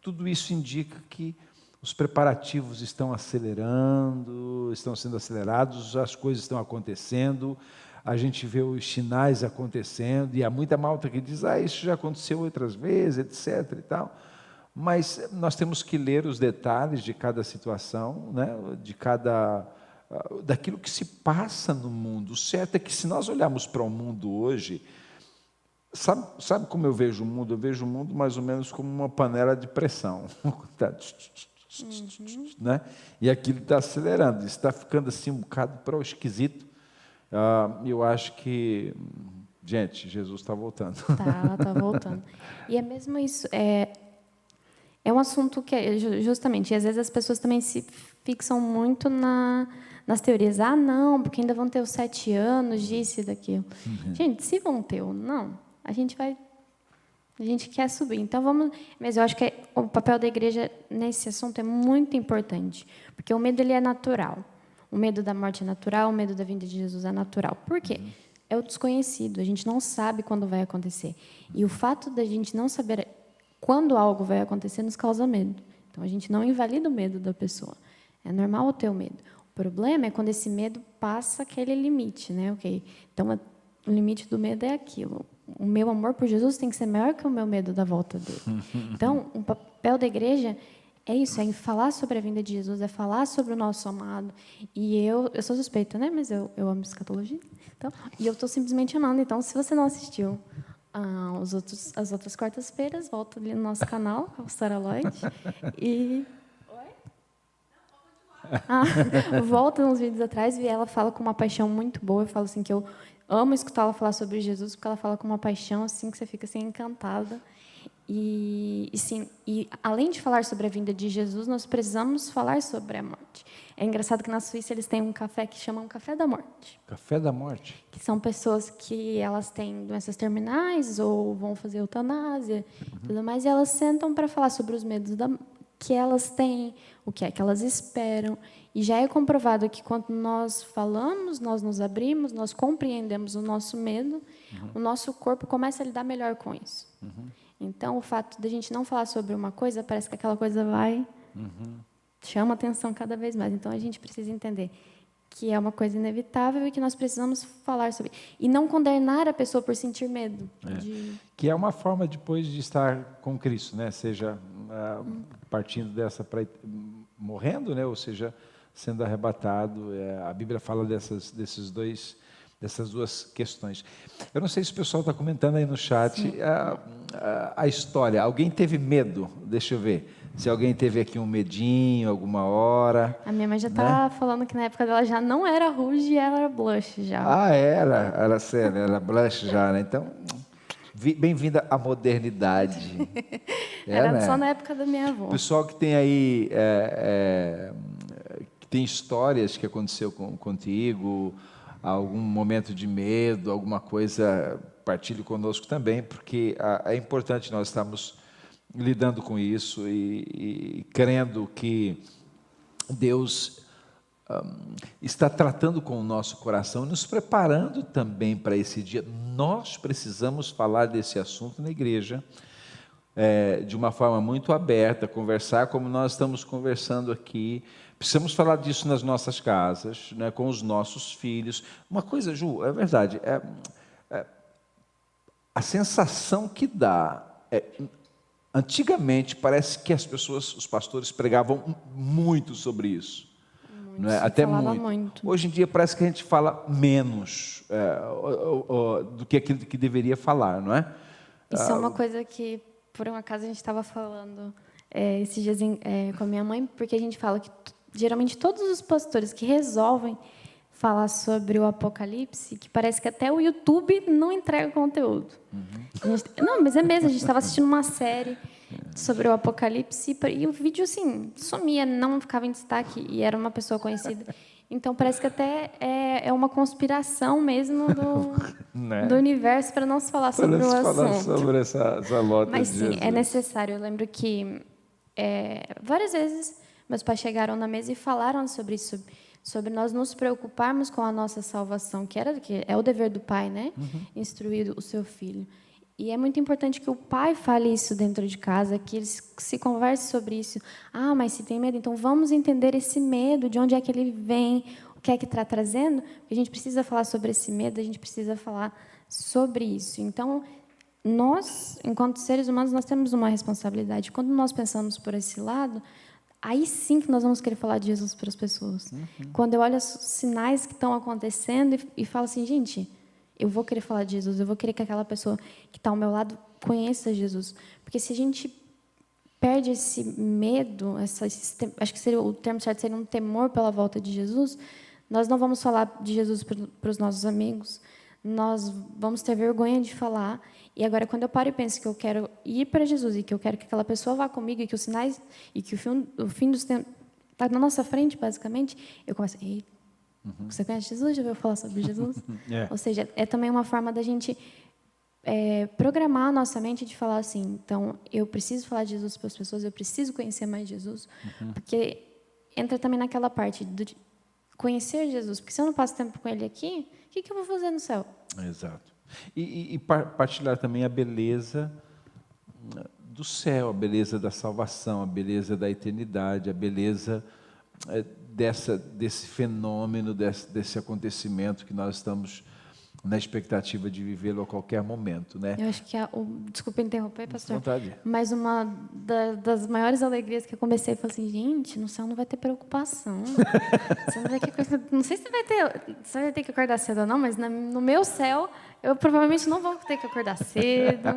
tudo isso indica que os preparativos estão acelerando, estão sendo acelerados, as coisas estão acontecendo, a gente vê os sinais acontecendo, e há muita malta que diz, ah, isso já aconteceu outras vezes, etc. e tal. Mas nós temos que ler os detalhes de cada situação, né? de cada daquilo que se passa no mundo. O certo é que se nós olharmos para o mundo hoje, sabe, sabe como eu vejo o mundo? Eu vejo o mundo mais ou menos como uma panela de pressão. Uhum. Né? E aquilo está acelerando, está ficando assim um bocado para o esquisito. Uh, eu acho que, gente, Jesus está voltando. Está, está voltando. E é mesmo isso. É, é um assunto que, é, justamente, e às vezes as pessoas também se fixam muito na, nas teorias, ah, não, porque ainda vão ter os sete anos disso e daquilo. Uhum. Gente, se vão ter ou não, a gente vai. A gente quer subir. Então vamos. Mas eu acho que é, o papel da igreja nesse assunto é muito importante, porque o medo ele é natural. O medo da morte é natural, o medo da vinda de Jesus é natural. Por quê? Uhum. É o desconhecido. A gente não sabe quando vai acontecer. E o fato da gente não saber quando algo vai acontecer nos causa medo. Então a gente não invalida o medo da pessoa. É normal ter o medo problema é quando esse medo passa aquele limite, né? Ok, então o limite do medo é aquilo. O meu amor por Jesus tem que ser maior que o meu medo da volta dele. Então, o papel da igreja é isso, é falar sobre a vinda de Jesus, é falar sobre o nosso amado. E eu, eu sou suspeita, né? Mas eu, eu amo escatologia. Então, e eu estou simplesmente amando. Então, se você não assistiu ah, os outros, as outras quartas-feiras, volta ali no nosso canal, Sarah Lloyd. E ah, volta uns vídeos atrás e ela fala com uma paixão muito boa. Eu falo assim que eu amo escutar ela falar sobre Jesus porque ela fala com uma paixão assim que você fica assim encantada. E, e, sim, e além de falar sobre a vinda de Jesus, nós precisamos falar sobre a morte. É engraçado que na Suíça eles têm um café que chamam Café da Morte. Café da Morte? Que são pessoas que elas têm doenças terminais ou vão fazer eutanásia, uhum. tudo mais, e elas sentam para falar sobre os medos da, que elas têm, o que é que elas esperam. E já é comprovado que quando nós falamos, nós nos abrimos, nós compreendemos o nosso medo, uhum. o nosso corpo começa a lidar melhor com isso. Uhum. Então, o fato de a gente não falar sobre uma coisa, parece que aquela coisa vai. Uhum. chama atenção cada vez mais. Então, a gente precisa entender que é uma coisa inevitável e que nós precisamos falar sobre. E não condenar a pessoa por sentir medo. É. De... Que é uma forma depois de estar com Cristo, né? seja partindo dessa para morrendo, né? ou seja, sendo arrebatado. É, a Bíblia fala dessas, desses dois, dessas duas questões. Eu não sei se o pessoal está comentando aí no chat a, a, a história. Alguém teve medo? Deixa eu ver se alguém teve aqui um medinho alguma hora. A minha mãe já está né? falando que na época dela já não era rouge, ela era blush já. Ah, era, era sério, era blush já, né? Então, bem-vinda à modernidade. é, era né? só na época da minha avó. Pessoal que tem aí, é, é, que tem histórias que aconteceu com, contigo, algum momento de medo, alguma coisa, partilhe conosco também, porque é importante nós estarmos lidando com isso e, e crendo que Deus um, está tratando com o nosso coração, nos preparando também para esse dia. Nós precisamos falar desse assunto na igreja é, de uma forma muito aberta, conversar como nós estamos conversando aqui. Precisamos falar disso nas nossas casas, né, com os nossos filhos. Uma coisa, Ju, é verdade, é, é a sensação que dá é, Antigamente, parece que as pessoas, os pastores, pregavam muito sobre isso. Não é? Até muito. muito. Hoje em dia parece que a gente fala menos é, o- o- do que aquilo que deveria falar, não é? Isso é uma coisa que, por um acaso, a gente estava falando é, esses dias é, com a minha mãe, porque a gente fala que geralmente todos os pastores que resolvem falar sobre o Apocalipse, que parece que até o YouTube não entrega conteúdo. A gente- não, mas é mesmo, a gente estava assistindo uma série sobre o Apocalipse e o vídeo, assim, sumia, não ficava em destaque e era uma pessoa conhecida. Então, parece que até é, é uma conspiração mesmo do, Né? do universo para não se falar sobre Para o falar assunto. sobre essa, essa lota Mas sim, é Jesus. necessário. Eu lembro que é, várias vezes meus pais chegaram na mesa e falaram sobre isso, sobre, sobre nós nos preocuparmos com a nossa salvação, que era que é o dever do pai, né? Uhum. Instruir o seu filho. E é muito importante que o pai fale isso dentro de casa, que eles se converse sobre isso. Ah, mas se tem medo, então vamos entender esse medo, de onde é que ele vem, o que é que está trazendo. A gente precisa falar sobre esse medo, a gente precisa falar sobre isso. Então, nós, enquanto seres humanos, nós temos uma responsabilidade. Quando nós pensamos por esse lado, aí sim que nós vamos querer falar de Jesus para as pessoas. Quando eu olho os sinais que estão acontecendo e, e falo assim, gente, eu vou querer falar de Jesus, eu vou querer que aquela pessoa que está ao meu lado conheça Jesus. Porque se a gente perde esse medo, essa, esse acho que seria, o termo certo seria um temor pela volta de Jesus, nós não vamos falar de Jesus para os nossos amigos, nós vamos ter vergonha de falar. E agora, quando eu paro e penso que eu quero ir para Jesus e que eu quero que aquela pessoa vá comigo e que os sinais e que o fim, o fim dos tempos está na nossa frente, basicamente, eu começo, ei, você conhece Jesus? Já ouviu falar sobre Jesus? É. Ou seja, é também uma forma da gente é, programar a nossa mente de falar assim, então, eu preciso falar de Jesus para as pessoas, eu preciso conhecer mais Jesus, porque entra também naquela parte do conhecer Jesus, porque se eu não passo tempo com Ele aqui, o que, que eu vou fazer no céu? Exato. E, e- e par- partilhar também a beleza hum, do céu, a beleza da salvação, a beleza da eternidade, a beleza eh, dessa, desse fenômeno, desse, desse acontecimento que nós estamos na expectativa de vivê-lo a qualquer momento, né? Eu acho que, a, o, desculpa interromper, pastor, Vontade. mas uma da- das maiores alegrias que eu comecei foi assim, gente, no céu não vai ter preocupação. Não, vai ter não sei se vai ter, você vai ter que acordar cedo ou não, mas na- no meu céu, eu provavelmente não vou ter que acordar cedo,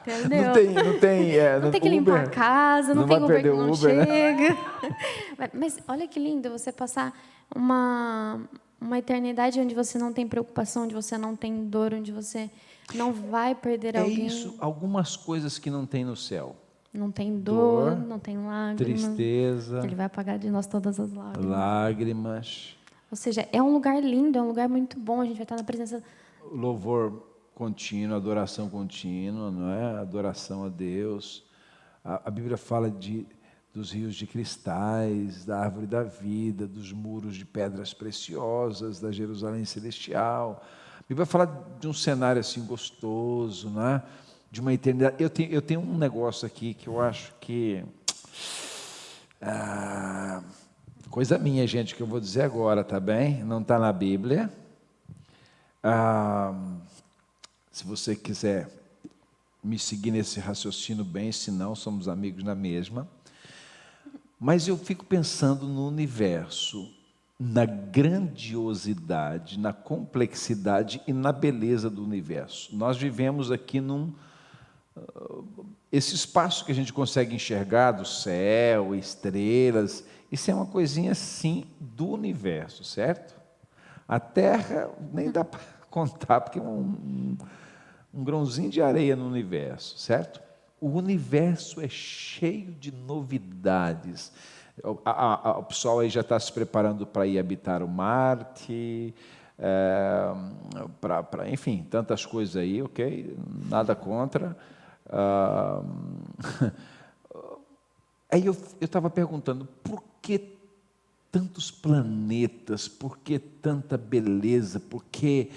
entendeu? Não tem, não tem, é, Não tem que limpar a Uber. casa, não, Não tem Uber que não Uber, né? chega. Mas- Mas olha que lindo você passar uma, uma eternidade onde você não tem preocupação, onde você não tem dor, onde você não vai perder É alguém. isso, algumas coisas que não tem no céu. Não tem dor, Dor, não tem lágrimas. Tristeza, Ele vai apagar de nós todas as lágrimas. lágrimas, Ou seja, é um lugar lindo, é um lugar muito bom. A gente vai estar na presença. Louvor contínuo, adoração contínua, não é? Adoração a Deus. A, a Bíblia fala de dos rios de cristais, da árvore da vida, dos muros de pedras preciosas, da Jerusalém celestial. A Bíblia fala de um cenário assim gostoso, não é? De uma eternidade. Eu tenho, eu tenho um negócio aqui que eu acho que ah, coisa minha, gente, que eu vou dizer agora, tá bem? Não está na Bíblia. Ah, se você quiser me seguir nesse raciocínio bem, se não, somos amigos na mesma. Mas eu fico pensando no universo, na grandiosidade, na complexidade e na beleza do universo. Nós vivemos aqui num ah, esse espaço que a gente consegue enxergar do céu, estrelas, isso é uma coisinha assim do universo, certo? A Terra nem dá para contar, porque é um, um, grãozinho de areia no universo, certo? O universo é cheio de novidades. A- a- a- o pessoal aí já está se preparando para ir habitar o Marte, é, para, enfim, tantas coisas aí, ok? Nada contra. Ah, aí eu estava perguntando, por que tantos planetas, por que tanta beleza, por que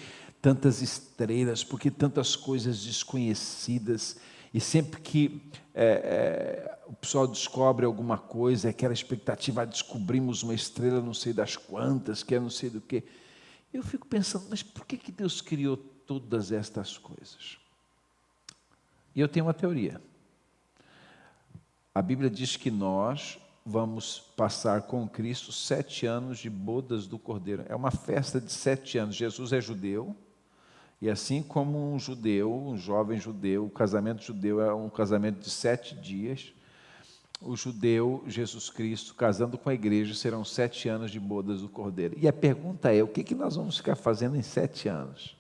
tantas estrelas, por que tantas coisas desconhecidas? E sempre que é, é, o pessoal descobre alguma coisa, é aquela expectativa, ah, descobrimos uma estrela não sei das quantas, que é não sei do que. Eu fico pensando, mas por que, que Deus criou todas estas coisas? E eu tenho uma teoria. A Bíblia diz que nós vamos passar com Cristo sete anos de bodas do Cordeiro. É uma festa de sete anos. Jesus é judeu, e assim como um judeu, um jovem judeu, o casamento judeu é um casamento de sete dias, o judeu, Jesus Cristo, casando com a igreja, serão sete anos de bodas do Cordeiro. E a pergunta é: o que, que nós vamos ficar fazendo em sete anos?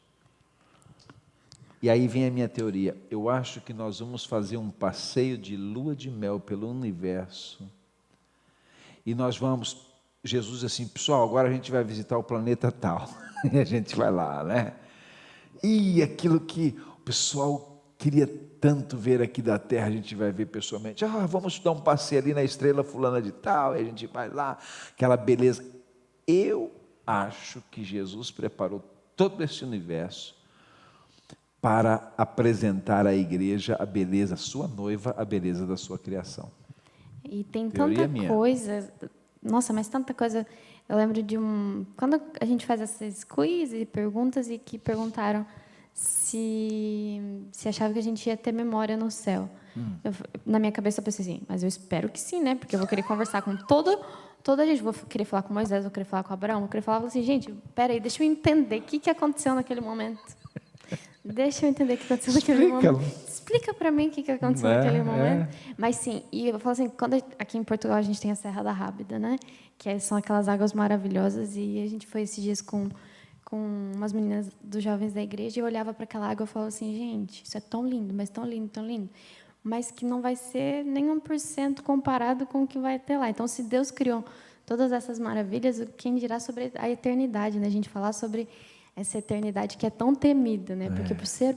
E aí vem a minha teoria. Eu acho que nós vamos fazer um passeio de lua de mel pelo universo. E nós vamos, Jesus assim, pessoal, agora a gente vai visitar o planeta tal. E a gente vai lá, né? E aquilo que o pessoal queria tanto ver aqui da terra, a gente vai ver pessoalmente. Ah, vamos dar um passeio ali na estrela fulana de tal, e a gente vai lá, aquela beleza. Eu acho que Jesus preparou todo esse universo para apresentar à igreja a beleza, a sua noiva, a beleza da sua criação. E tem Teoria tanta minha. coisa, nossa, mas tanta coisa. Eu lembro de um. Quando a gente faz esses quiz e perguntas, e que perguntaram se, se achava que a gente ia ter memória no céu. Hum. Eu, na minha cabeça eu pensei assim, mas eu espero que sim, né? Porque eu vou querer conversar com todo, toda a gente. Vou querer falar com Moisés, vou querer falar com Abraão, vou querer falar assim, gente, peraí, deixa eu entender o que, que aconteceu naquele momento. Deixa eu entender o que aconteceu naquele momento. Explica para mim o que aconteceu é, naquele momento. É. Mas sim, e eu falo assim, quando aqui em Portugal a gente tem a Serra da Rábida, né? Que são aquelas águas maravilhosas e a gente foi esses dias com com umas meninas dos jovens da igreja e eu olhava para aquela água e falava assim, gente, isso é tão lindo, mas tão lindo, tão lindo, mas que não vai ser nenhum por cento comparado com o que vai ter lá. Então, se Deus criou todas essas maravilhas, quem dirá sobre a eternidade, né? A gente falar sobre essa eternidade que é tão temida, né? Porque por ser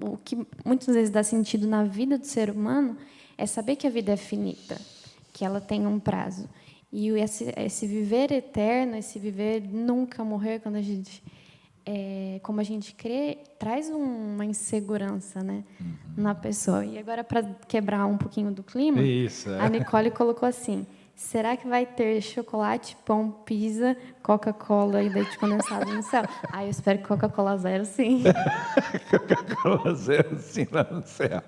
o que muitas vezes dá sentido na vida do ser humano é saber que a vida é finita, que ela tem um prazo. E esse, esse viver eterno, esse viver nunca morrer, quando a gente, é, como a gente crê, traz uma insegurança, né, uhum. na pessoa. E agora para quebrar um pouquinho do clima, Isso, é. a Nicole colocou assim: Será que vai ter chocolate, pão, pizza, Coca-Cola e leite condensado no céu? Ah, eu espero que Coca-Cola zero, sim. Coca-Cola zero, sim, lá no céu.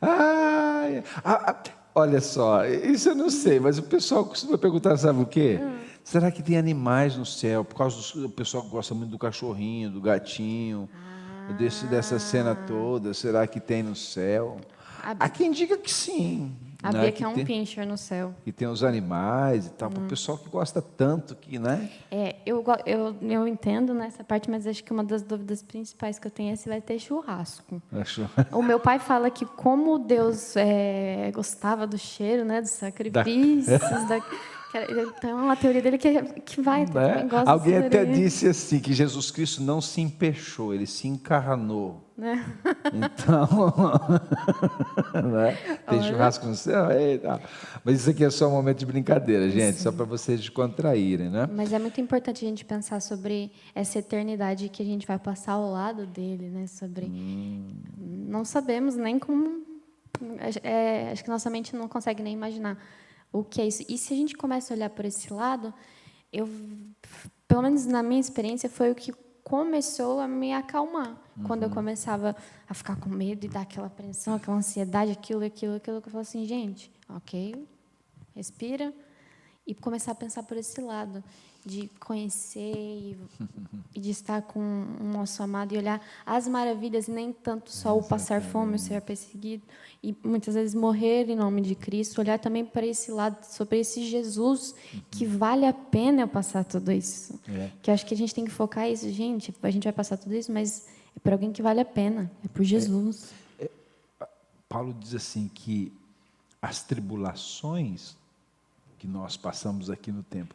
Ai, ah, ah, olha só, isso eu não sei, mas o pessoal costuma perguntar, sabe o quê? Hum. Será que tem animais no céu? Por causa do pessoal que gosta muito do cachorrinho, do gatinho, ah. desse, dessa cena toda. Será que tem no céu? Há quem diga que sim. A né? Bia que, é um tem, pincher no céu. E tem os animais e tal. Hum. Para o pessoal que gosta tanto que, né? É, eu, eu, eu entendo nessa parte, mas acho que uma das dúvidas principais que eu tenho é se vai ter churrasco. É churrasco. O meu pai fala que como Deus é, gostava do cheiro, né, dos sacrifícios, da... da então, uma teoria dele que, é, que vai, né? Alguém até disse assim, que Jesus Cristo não se empechou, ele se encarnou. Né? Então, né? tem Olha. churrasco no céu? Eita. Mas isso aqui é só um momento de brincadeira, gente, Sim. só para vocês descontraírem, né? Mas é muito importante a gente pensar sobre essa eternidade que a gente vai passar ao lado dele, né? Sobre... Hum. Não sabemos nem como... É, acho que nossa mente não consegue nem imaginar o que é isso. E se a gente começa a olhar por esse lado, eu, pelo menos na minha experiência, foi o que começou a me acalmar. Uhum. Quando eu uhum. começava a ficar com medo e dar aquela apreensão, aquela ansiedade, aquilo, aquilo, aquilo, eu falava assim, gente, ok, respira e começar a pensar por esse lado de conhecer e, e, de estar com o nosso amado e olhar as maravilhas, nem tanto só Exatamente. o passar fome, o ser perseguido e muitas vezes morrer em nome de Cristo, olhar também para esse lado, sobre esse Jesus que uhum. vale a pena eu passar tudo isso. É. Que acho que a gente tem que focar isso, gente, a gente vai passar tudo isso, mas é por alguém que vale a pena, é por Jesus. É, é, Paulo diz assim que as tribulações que nós passamos aqui no tempo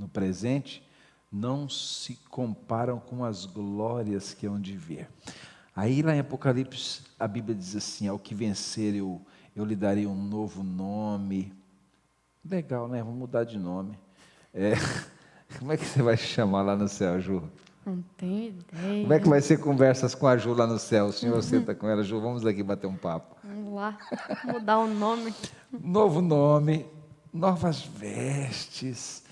no presente, não se comparam com as glórias que hão de vir. Aí lá em Apocalipse, a Bíblia diz assim: ao que vencer, eu, eu lhe darei um novo nome. Legal, né? Vamos mudar de nome. É, como é que você vai chamar lá no céu, Ju? Não tenho ideia. Como é que vai ser conversas com a Ju lá no céu? O senhor uhum. senta com ela, Ju, vamos aqui bater um papo. Vamos lá, mudar o nome. Novo nome, novas vestes,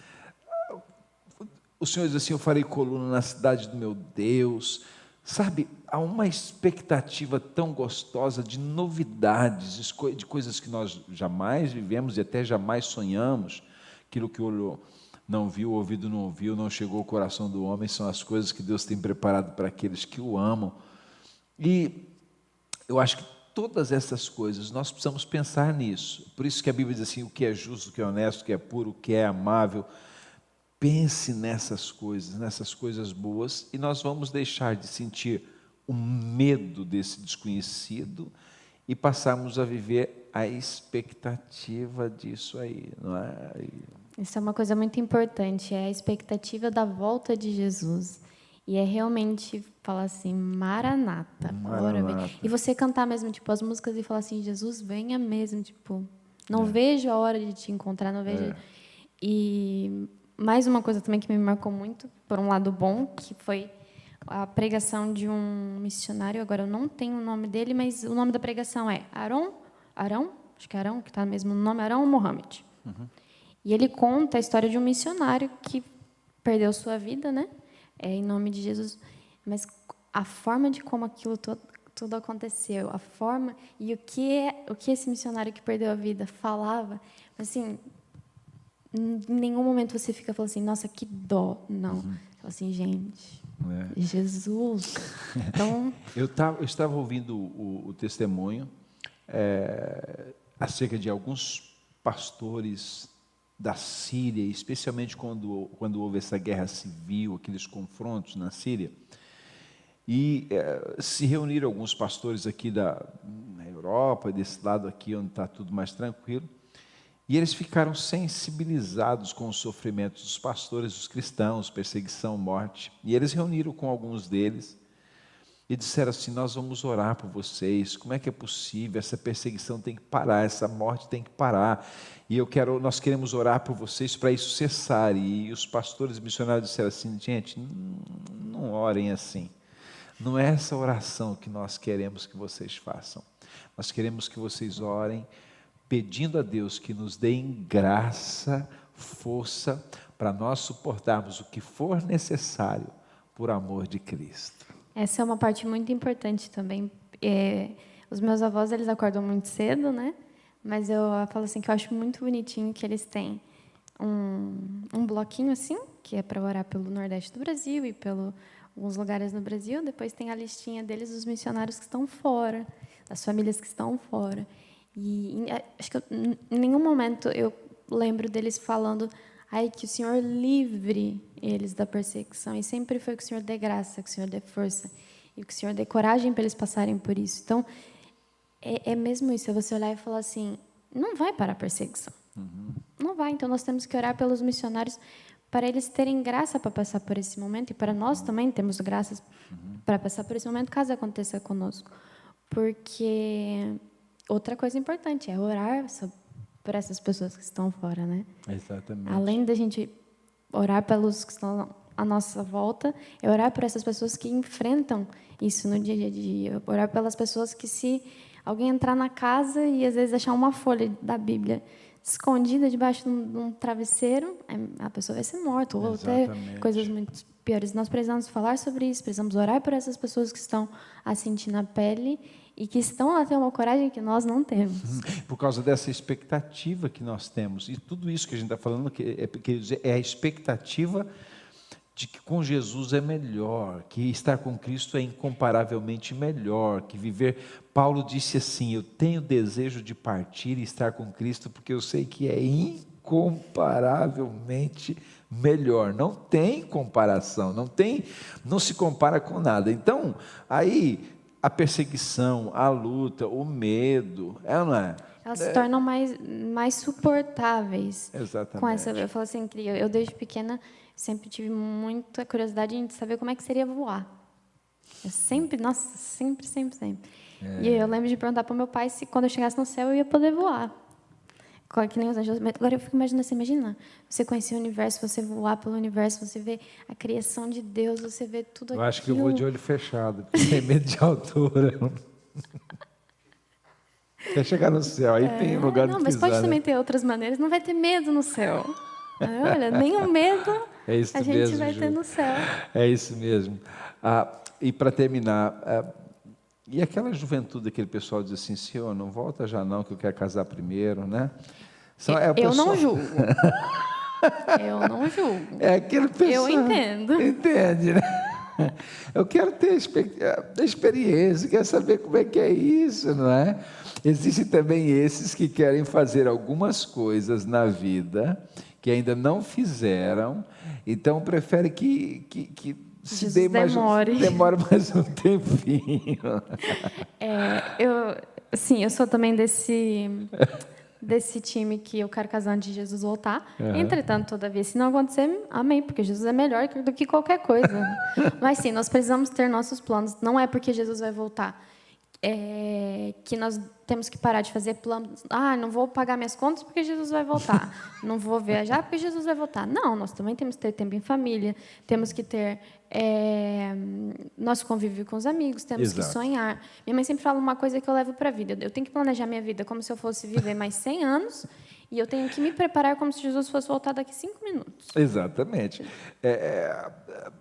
o Senhor diz assim: Eu farei coluna na cidade do meu Deus. Sabe, há uma expectativa tão gostosa de novidades, de coisas que nós jamais vivemos e até jamais sonhamos, aquilo que o olho não viu, o ouvido não ouviu, não chegou ao coração do homem, são as coisas que Deus tem preparado para aqueles que o amam. E eu acho que todas essas coisas nós precisamos pensar nisso. Por isso que a Bíblia diz assim: o que é justo, o que é honesto, o que é puro, o que é amável. Pense nessas coisas, nessas coisas boas, e nós vamos deixar de sentir o medo desse desconhecido e passarmos a viver a expectativa disso aí, não é? Isso é uma coisa muito importante, é a expectativa da volta de Jesus. E é realmente falar assim, Maranata, Maranata. E você cantar mesmo, tipo, as músicas e falar assim, Jesus, venha mesmo, tipo, não é. vejo a hora de te encontrar, não vejo. É. E mais uma coisa também que me marcou muito, por um lado bom, que foi a pregação de um missionário, agora eu não tenho o nome dele, mas o nome da pregação é Arão, Arão, acho que é Arão, que está mesmo no nome, Arão Mohamed. Uhum. E ele conta a história de um missionário que perdeu sua vida, né? É, em nome de Jesus. Mas a forma de como aquilo todo, tudo aconteceu, a forma e o que é, o que esse missionário que perdeu a vida falava, assim, em nenhum momento você fica falando assim, nossa, que dó. Não. Uhum. Fala assim, gente, é. Jesus. Então... eu, tava, eu estava ouvindo o, o testemunho é, acerca de alguns pastores da Síria, especialmente quando, quando houve essa guerra civil, aqueles confrontos na Síria. E é, se reuniram alguns pastores aqui da Europa, desse lado aqui, onde está tudo mais tranquilo, e eles ficaram sensibilizados com os sofrimentos dos pastores, dos cristãos, perseguição, morte. E eles reuniram com alguns deles e disseram assim: Nós vamos orar por vocês. Como é que é possível? Essa perseguição tem que parar, essa morte tem que parar. E eu quero, nós queremos orar por vocês para isso cessar. E os pastores missionários disseram assim: Gente, não orem assim. Não é essa oração que nós queremos que vocês façam. Nós queremos que vocês orem pedindo a Deus que nos dê em graça, força, para nós suportarmos o que for necessário por amor de Cristo. Essa é uma parte muito importante também. É, os meus avós eles acordam muito cedo, né? Mas eu falo assim que eu acho muito bonitinho que eles têm um, um bloquinho assim, que é para orar pelo Nordeste do Brasil e pelo alguns lugares no Brasil. Depois tem a listinha deles dos missionários que estão fora, das famílias que estão fora. E acho que eu, em nenhum momento eu lembro deles falando ai que o Senhor livre eles da perseguição. E sempre foi que o Senhor dê graça, que o Senhor dê força e que o Senhor dê coragem para eles passarem por isso. Então, é, é, mesmo isso, é você olhar e falar assim, não vai parar a perseguição. Uhum. Não vai. Então, nós temos que orar pelos missionários para eles terem graça para passar por esse momento e para nós também termos graças uhum. para passar por esse momento, caso aconteça conosco. Porque outra coisa importante é orar por essas pessoas que estão fora, né? Exatamente. Além da gente orar pelos que estão à nossa volta, é orar por essas pessoas que enfrentam isso no dia a dia, orar pelas pessoas que se alguém entrar na casa e às vezes achar uma folha da Bíblia escondida debaixo de um, de um travesseiro, é, a pessoa vai ser morta ou até coisas muito piores. Nós precisamos falar sobre isso, precisamos orar por essas pessoas que estão a sentir na pele e que estão a ter uma coragem que nós não temos. Uhum. Por causa dessa expectativa que nós temos. E tudo isso que a gente está falando é, é a expectativa de que com Jesus é melhor, que estar com Cristo é incomparavelmente melhor, que viver. Paulo disse assim: Eu tenho desejo de partir e estar com Cristo, porque eu sei que é incomparavelmente melhor. Não tem comparação, não tem, não se compara com nada. Então, aí a perseguição, a luta, o medo, é não é? Elas é. se tornam mais, mais suportáveis. Exatamente. Com essa, eu falo assim, eu desde pequena sempre tive muita curiosidade de saber como é que seria voar. Eu sempre, nossa, sempre, sempre, sempre. É. E eu lembro de perguntar para o meu pai se quando eu chegasse no céu eu ia poder voar que nem os anjos. Agora eu fico imaginando, você imagina, você conhecer o universo, você voar pelo universo, você vê a criação de Deus, você vê tudo aquilo. Eu acho que eu vou de olho fechado, porque tem medo de altura. Quer chegar no céu, aí é, tem lugar não, de Mas pode né? também ter outras maneiras, não vai ter medo no céu. Olha, nenhum medo é a gente mesmo, vai Ju. ter no céu. É isso mesmo. Ah, e para terminar, ah, e aquela juventude, aquele pessoal diz assim, senhor, não volta já não, que eu quero casar primeiro, né? Só, é eu pessoal... não julgo. eu não julgo. É aquele pessoal... Eu entendo. Entende, né? Eu quero ter a experiência, quero saber como é que é isso, não é? Existem também esses que querem fazer algumas coisas na vida que ainda não fizeram, então prefere que, que, que se dê mais, demore. demore mais um tempinho. É, eu, sim, eu sou também desse desse time que eu quero casar antes de Jesus voltar. Uhum. Entretanto, todavia, se não acontecer, amém, porque Jesus é melhor do que qualquer coisa. Mas sim, nós precisamos ter nossos planos. Não é porque Jesus vai voltar é, que nós temos que parar de fazer planos. Ah, não vou pagar minhas contas porque Jesus vai voltar. Não vou viajar porque Jesus vai voltar. Não, nós também temos que ter tempo em família, temos que ter é, nosso convívio com os amigos, temos Exato. que sonhar. Minha mãe sempre fala uma coisa que eu levo para a vida. Eu tenho que planejar minha vida como se eu fosse viver mais 100 anos e eu tenho que me preparar como se Jesus fosse voltar daqui cinco minutos. Exatamente. É, é,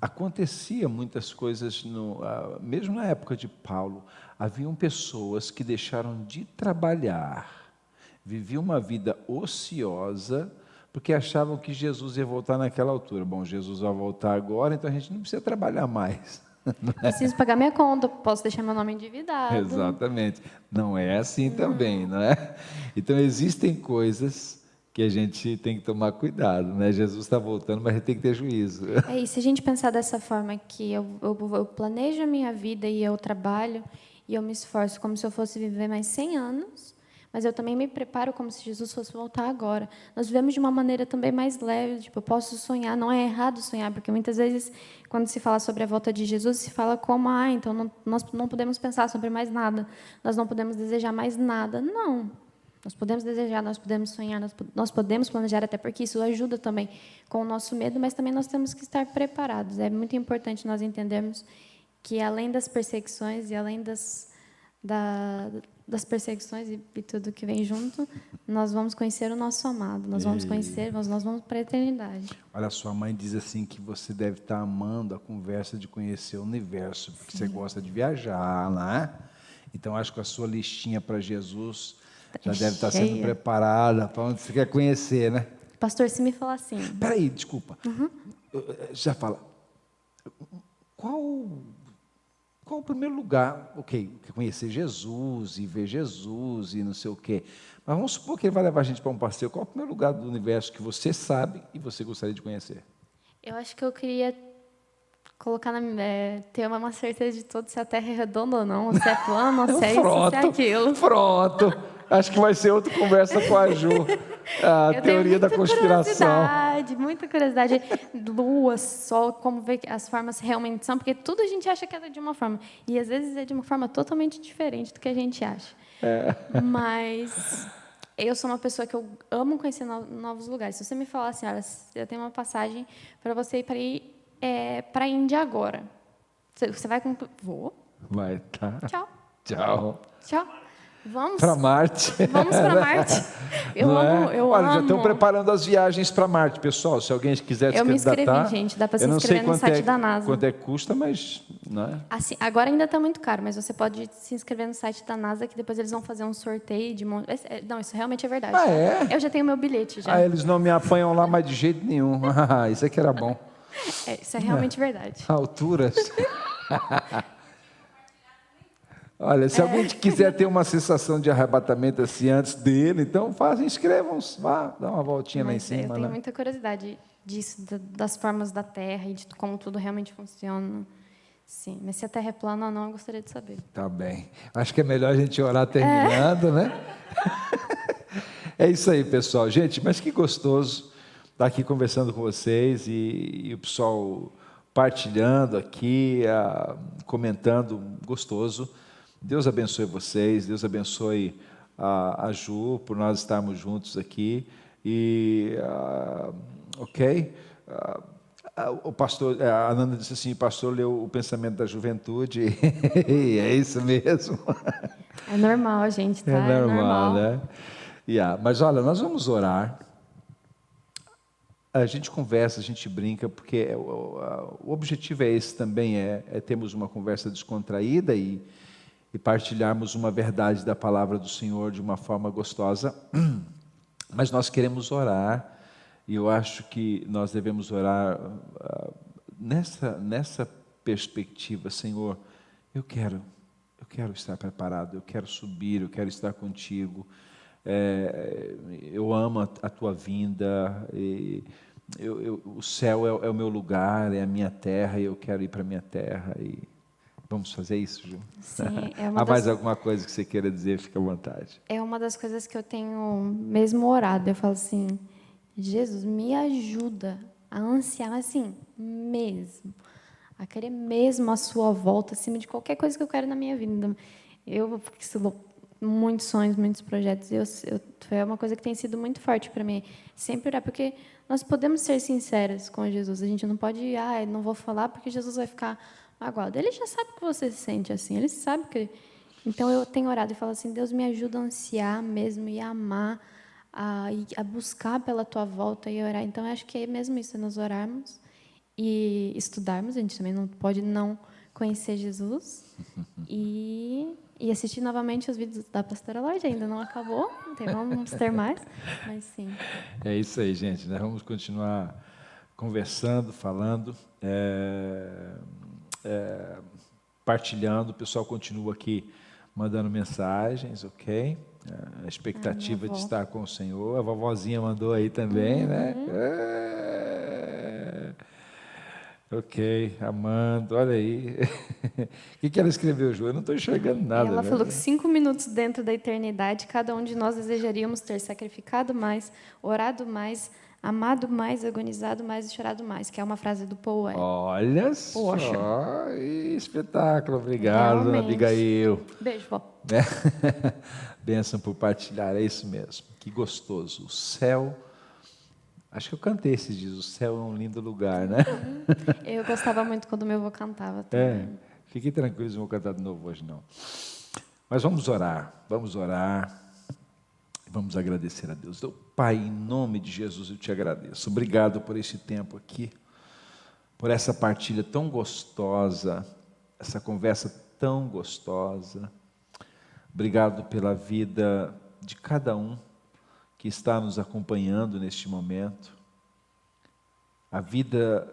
acontecia muitas coisas, no, mesmo na época de Paulo, haviam pessoas que deixaram de trabalhar, viviam uma vida ociosa, porque achavam que Jesus ia voltar naquela altura. Bom, Jesus vai voltar agora, então a gente não precisa trabalhar mais. Preciso pagar minha conta, posso deixar meu nome endividado. Exatamente. Não é assim também, não é? Então existem coisas que a gente tem que tomar cuidado, né? Jesus está voltando, mas a gente tem que ter juízo. É, e se a gente pensar dessa forma que eu, eu, eu, planejo a minha vida e eu trabalho e eu me esforço como se eu fosse viver mais 100 anos, mas eu também me preparo como se Jesus fosse voltar agora. Nós vivemos de uma maneira também mais leve, tipo, eu posso sonhar, não é errado sonhar, porque muitas vezes quando se fala sobre a volta de Jesus, se fala como, ah, então não, nós não podemos pensar sobre mais nada, nós não podemos desejar mais nada. Não. Nós podemos desejar, nós podemos sonhar, nós, nós podemos planejar, até porque isso ajuda também com o nosso medo, mas também nós temos que estar preparados. É muito importante nós entendermos que, além das perseguições e além das, da, das perseguições e, e, tudo que vem junto, nós vamos conhecer o nosso amado, nós vamos conhecer, nós, nós vamos para a eternidade. Olha, sua mãe diz assim que você deve estar amando a conversa de conhecer o universo, porque Sim. você gosta de viajar, né? Então, acho que a sua listinha para Jesus já deve estar sendo preparada para onde você quer conhecer, né? Pastor, se me falar assim. Peraí, desculpa. Uhum. Já fala. Qual, qual o primeiro lugar? Ok, conhecer Jesus e ver Jesus e não sei o quê. Mas vamos supor que ele vai levar a gente para um passeio. Qual o primeiro lugar do universo que você sabe e você gostaria de conhecer? Eu acho que eu queria colocar na, é, ter uma certeza de tudo se a Terra é redonda ou não, se é plana, se é isso, se é aquilo. Pronto. Acho que vai ser outra conversa com a Ju. A eu teoria da conspiração. Curiosidade, muita curiosidade. Lua, sol, como ver as formas realmente são, porque tudo a gente acha que é de uma forma. E às vezes é de uma forma totalmente diferente do que a gente acha. É. Mas eu sou uma pessoa que eu amo conhecer novos lugares. Se você me falar assim, olha, eu tenho uma passagem para você ir para ir é, para a Índia agora. Você vai com. Vou. Vai, tá. Tchau. Tchau. Tchau. Vamos para Marte. Vamos para Marte. Eu Não amo, é? eu Olha, amo. já estão preparando as viagens para Marte, pessoal. Se alguém quiser se Eu me inscrevi, gente. Dá para se inscrever no site é, da NASA. Quanto é que custa, mas não é? Assim, agora ainda está muito caro, mas você pode se inscrever no site da NASA que depois eles vão fazer um sorteio de é, Não, isso realmente é verdade. Ah, é? Eu já tenho meu bilhete já. Ah, eles não me apanham lá mais de jeito nenhum. isso aqui era bom. É, isso é realmente é. verdade. Alturas. Olha, se é. alguém quiser ter uma sensação de arrebatamento assim antes dele, então faz, inscrevam-se, vá, dá uma voltinha Mas lá em cima. Eu tenho né? muita curiosidade disso, das formas da Terra e de como tudo realmente funciona. Sim, mas se a Terra é plana ou não, eu gostaria de saber. Tá bem. Acho que é melhor a gente orar terminando, é. né? é isso aí, pessoal. Gente, mas que gostoso estar aqui conversando com vocês e, e o pessoal partilhando aqui, a, comentando, gostoso. Deus abençoe vocês, Deus abençoe a, a Ju por nós estarmos juntos aqui. E, uh, ok? Uh, o pastor, a Ananda disse assim, o pastor leu o pensamento da juventude, é isso mesmo. É normal, gente, tá? É normal, é normal. né? Yeah. Mas olha, nós vamos orar. a gente conversa, a gente brinca, porque é o, o objetivo é esse também, é, é termos uma conversa descontraída e, e partilharmos uma verdade da palavra do Senhor de uma forma gostosa. Mas nós queremos orar, e eu acho que nós devemos orar uh, nessa, nessa perspectiva, Senhor, eu quero, eu quero estar preparado, eu quero subir, eu quero estar contigo é, eu amo a, a tua vinda, eu, eu, o céu é, é, o meu lugar, é a minha terra, e eu quero ir para a minha terra. E vamos fazer isso, Ju? Sim, é Há das... mais alguma coisa que você queira dizer? Fica à vontade. É uma das coisas que eu tenho mesmo orado. Eu falo assim, Jesus, me ajuda a ansiar, assim, mesmo. A querer mesmo a sua volta, acima de qualquer coisa que eu quero na minha vida. Eu muitos sonhos, muitos projetos. Eu, eu, foi uma coisa que tem sido muito forte para mim. Sempre orar, porque nós podemos ser sinceros com Jesus. A gente não pode, ah, não vou falar porque Jesus vai ficar magoado. Ele já sabe que você se sente assim. Ele sabe que. Então eu tenho orado e falo assim: Deus me ajuda a ansiar mesmo e a amar, a, a buscar pela tua volta e orar. Então eu acho que é mesmo isso, é nós orarmos e estudarmos. A gente também não pode não conhecer Jesus e e assistir novamente os vídeos da Pastora Lorde, ainda não acabou, então vamos ter mais, mas sim. É isso aí, gente. Nós vamos continuar conversando, falando, é, é, partilhando. O pessoal continua aqui mandando mensagens, ok? É, a expectativa de estar com o Senhor. A vovozinha mandou aí também, né? uhum. né? Ok, amando, olha aí. o que, que ela escreveu, Ju? Eu não estou enxergando nada. Ela né? falou que cinco minutos dentro da eternidade, cada um de nós desejaríamos ter sacrificado mais, orado mais, amado mais, agonizado mais e chorado mais, que é uma frase do Paul Olha só, espetáculo. Obrigado, Realmente. Abigail. Beijo, vó. É. Benção por partilhar, é isso mesmo. Que gostoso. O céu Acho que eu cantei esses dias, o céu é um lindo lugar, né? Uhum. Eu gostava muito quando meu avô cantava também. É, fiquem tranquilos, não vou cantar de novo hoje não. Mas vamos orar, vamos orar, vamos agradecer a Deus. Então, Pai, em nome de Jesus eu te agradeço. Obrigado por esse tempo aqui, por essa partilha tão gostosa, essa conversa tão gostosa. Obrigado pela vida de cada um que está nos acompanhando neste momento, a vida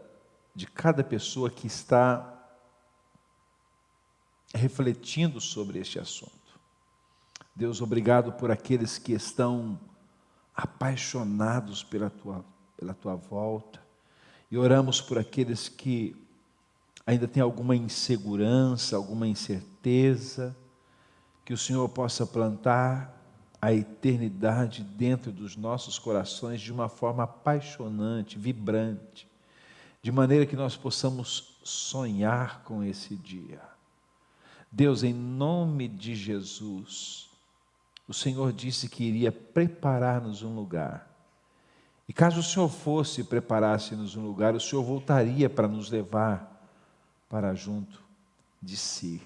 de cada pessoa que está refletindo sobre este assunto. Deus, obrigado por aqueles que estão apaixonados pela tua, pela tua volta, e oramos por aqueles que ainda têm alguma insegurança, alguma incerteza, que o Senhor possa plantar a eternidade dentro dos nossos corações de uma forma apaixonante, vibrante, de maneira que nós possamos sonhar com esse dia. Deus, em nome de Jesus, o Senhor disse que iria preparar-nos um lugar. E caso o Senhor fosse e preparasse-nos um lugar, o Senhor voltaria para nos levar para junto de si.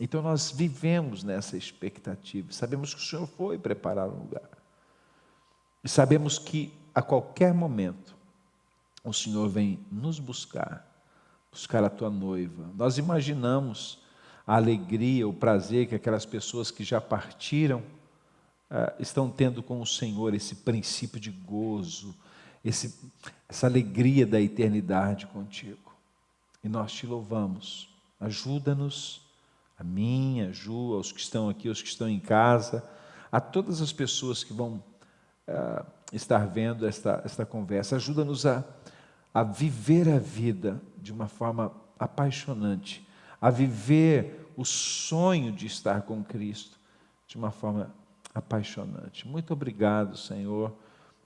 Então nós vivemos nessa expectativa. Sabemos que o Senhor foi preparar um lugar. E sabemos que a qualquer momento o Senhor vem nos buscar, buscar a tua noiva. Nós imaginamos a alegria, o prazer que aquelas pessoas que já partiram uh, estão tendo com o Senhor, esse princípio de gozo, esse, essa alegria da eternidade contigo. E nós te louvamos. Ajuda-nos a mim, a Ju, aos que estão aqui, aos que estão em casa, a todas as pessoas que vão uh, estar vendo esta, esta conversa. Ajuda-nos a, a viver a vida de uma forma apaixonante, a viver o sonho de estar com Cristo de uma forma apaixonante. Muito obrigado, Senhor.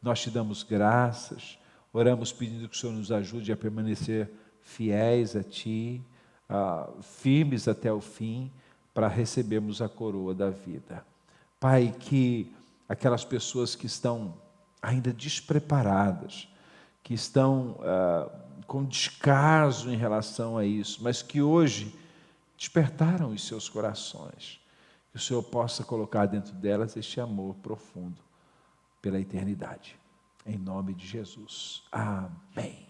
Nós te damos graças, oramos pedindo que o Senhor nos ajude a permanecer fiéis a Ti ah, firmes até o fim para recebermos a coroa da vida. Pai, que aquelas pessoas que estão ainda despreparadas, que estão ah, com descaso em relação a isso, mas que hoje despertaram os seus corações, que o Senhor possa colocar dentro delas este amor profundo pela eternidade. em nome de Jesus. Amém.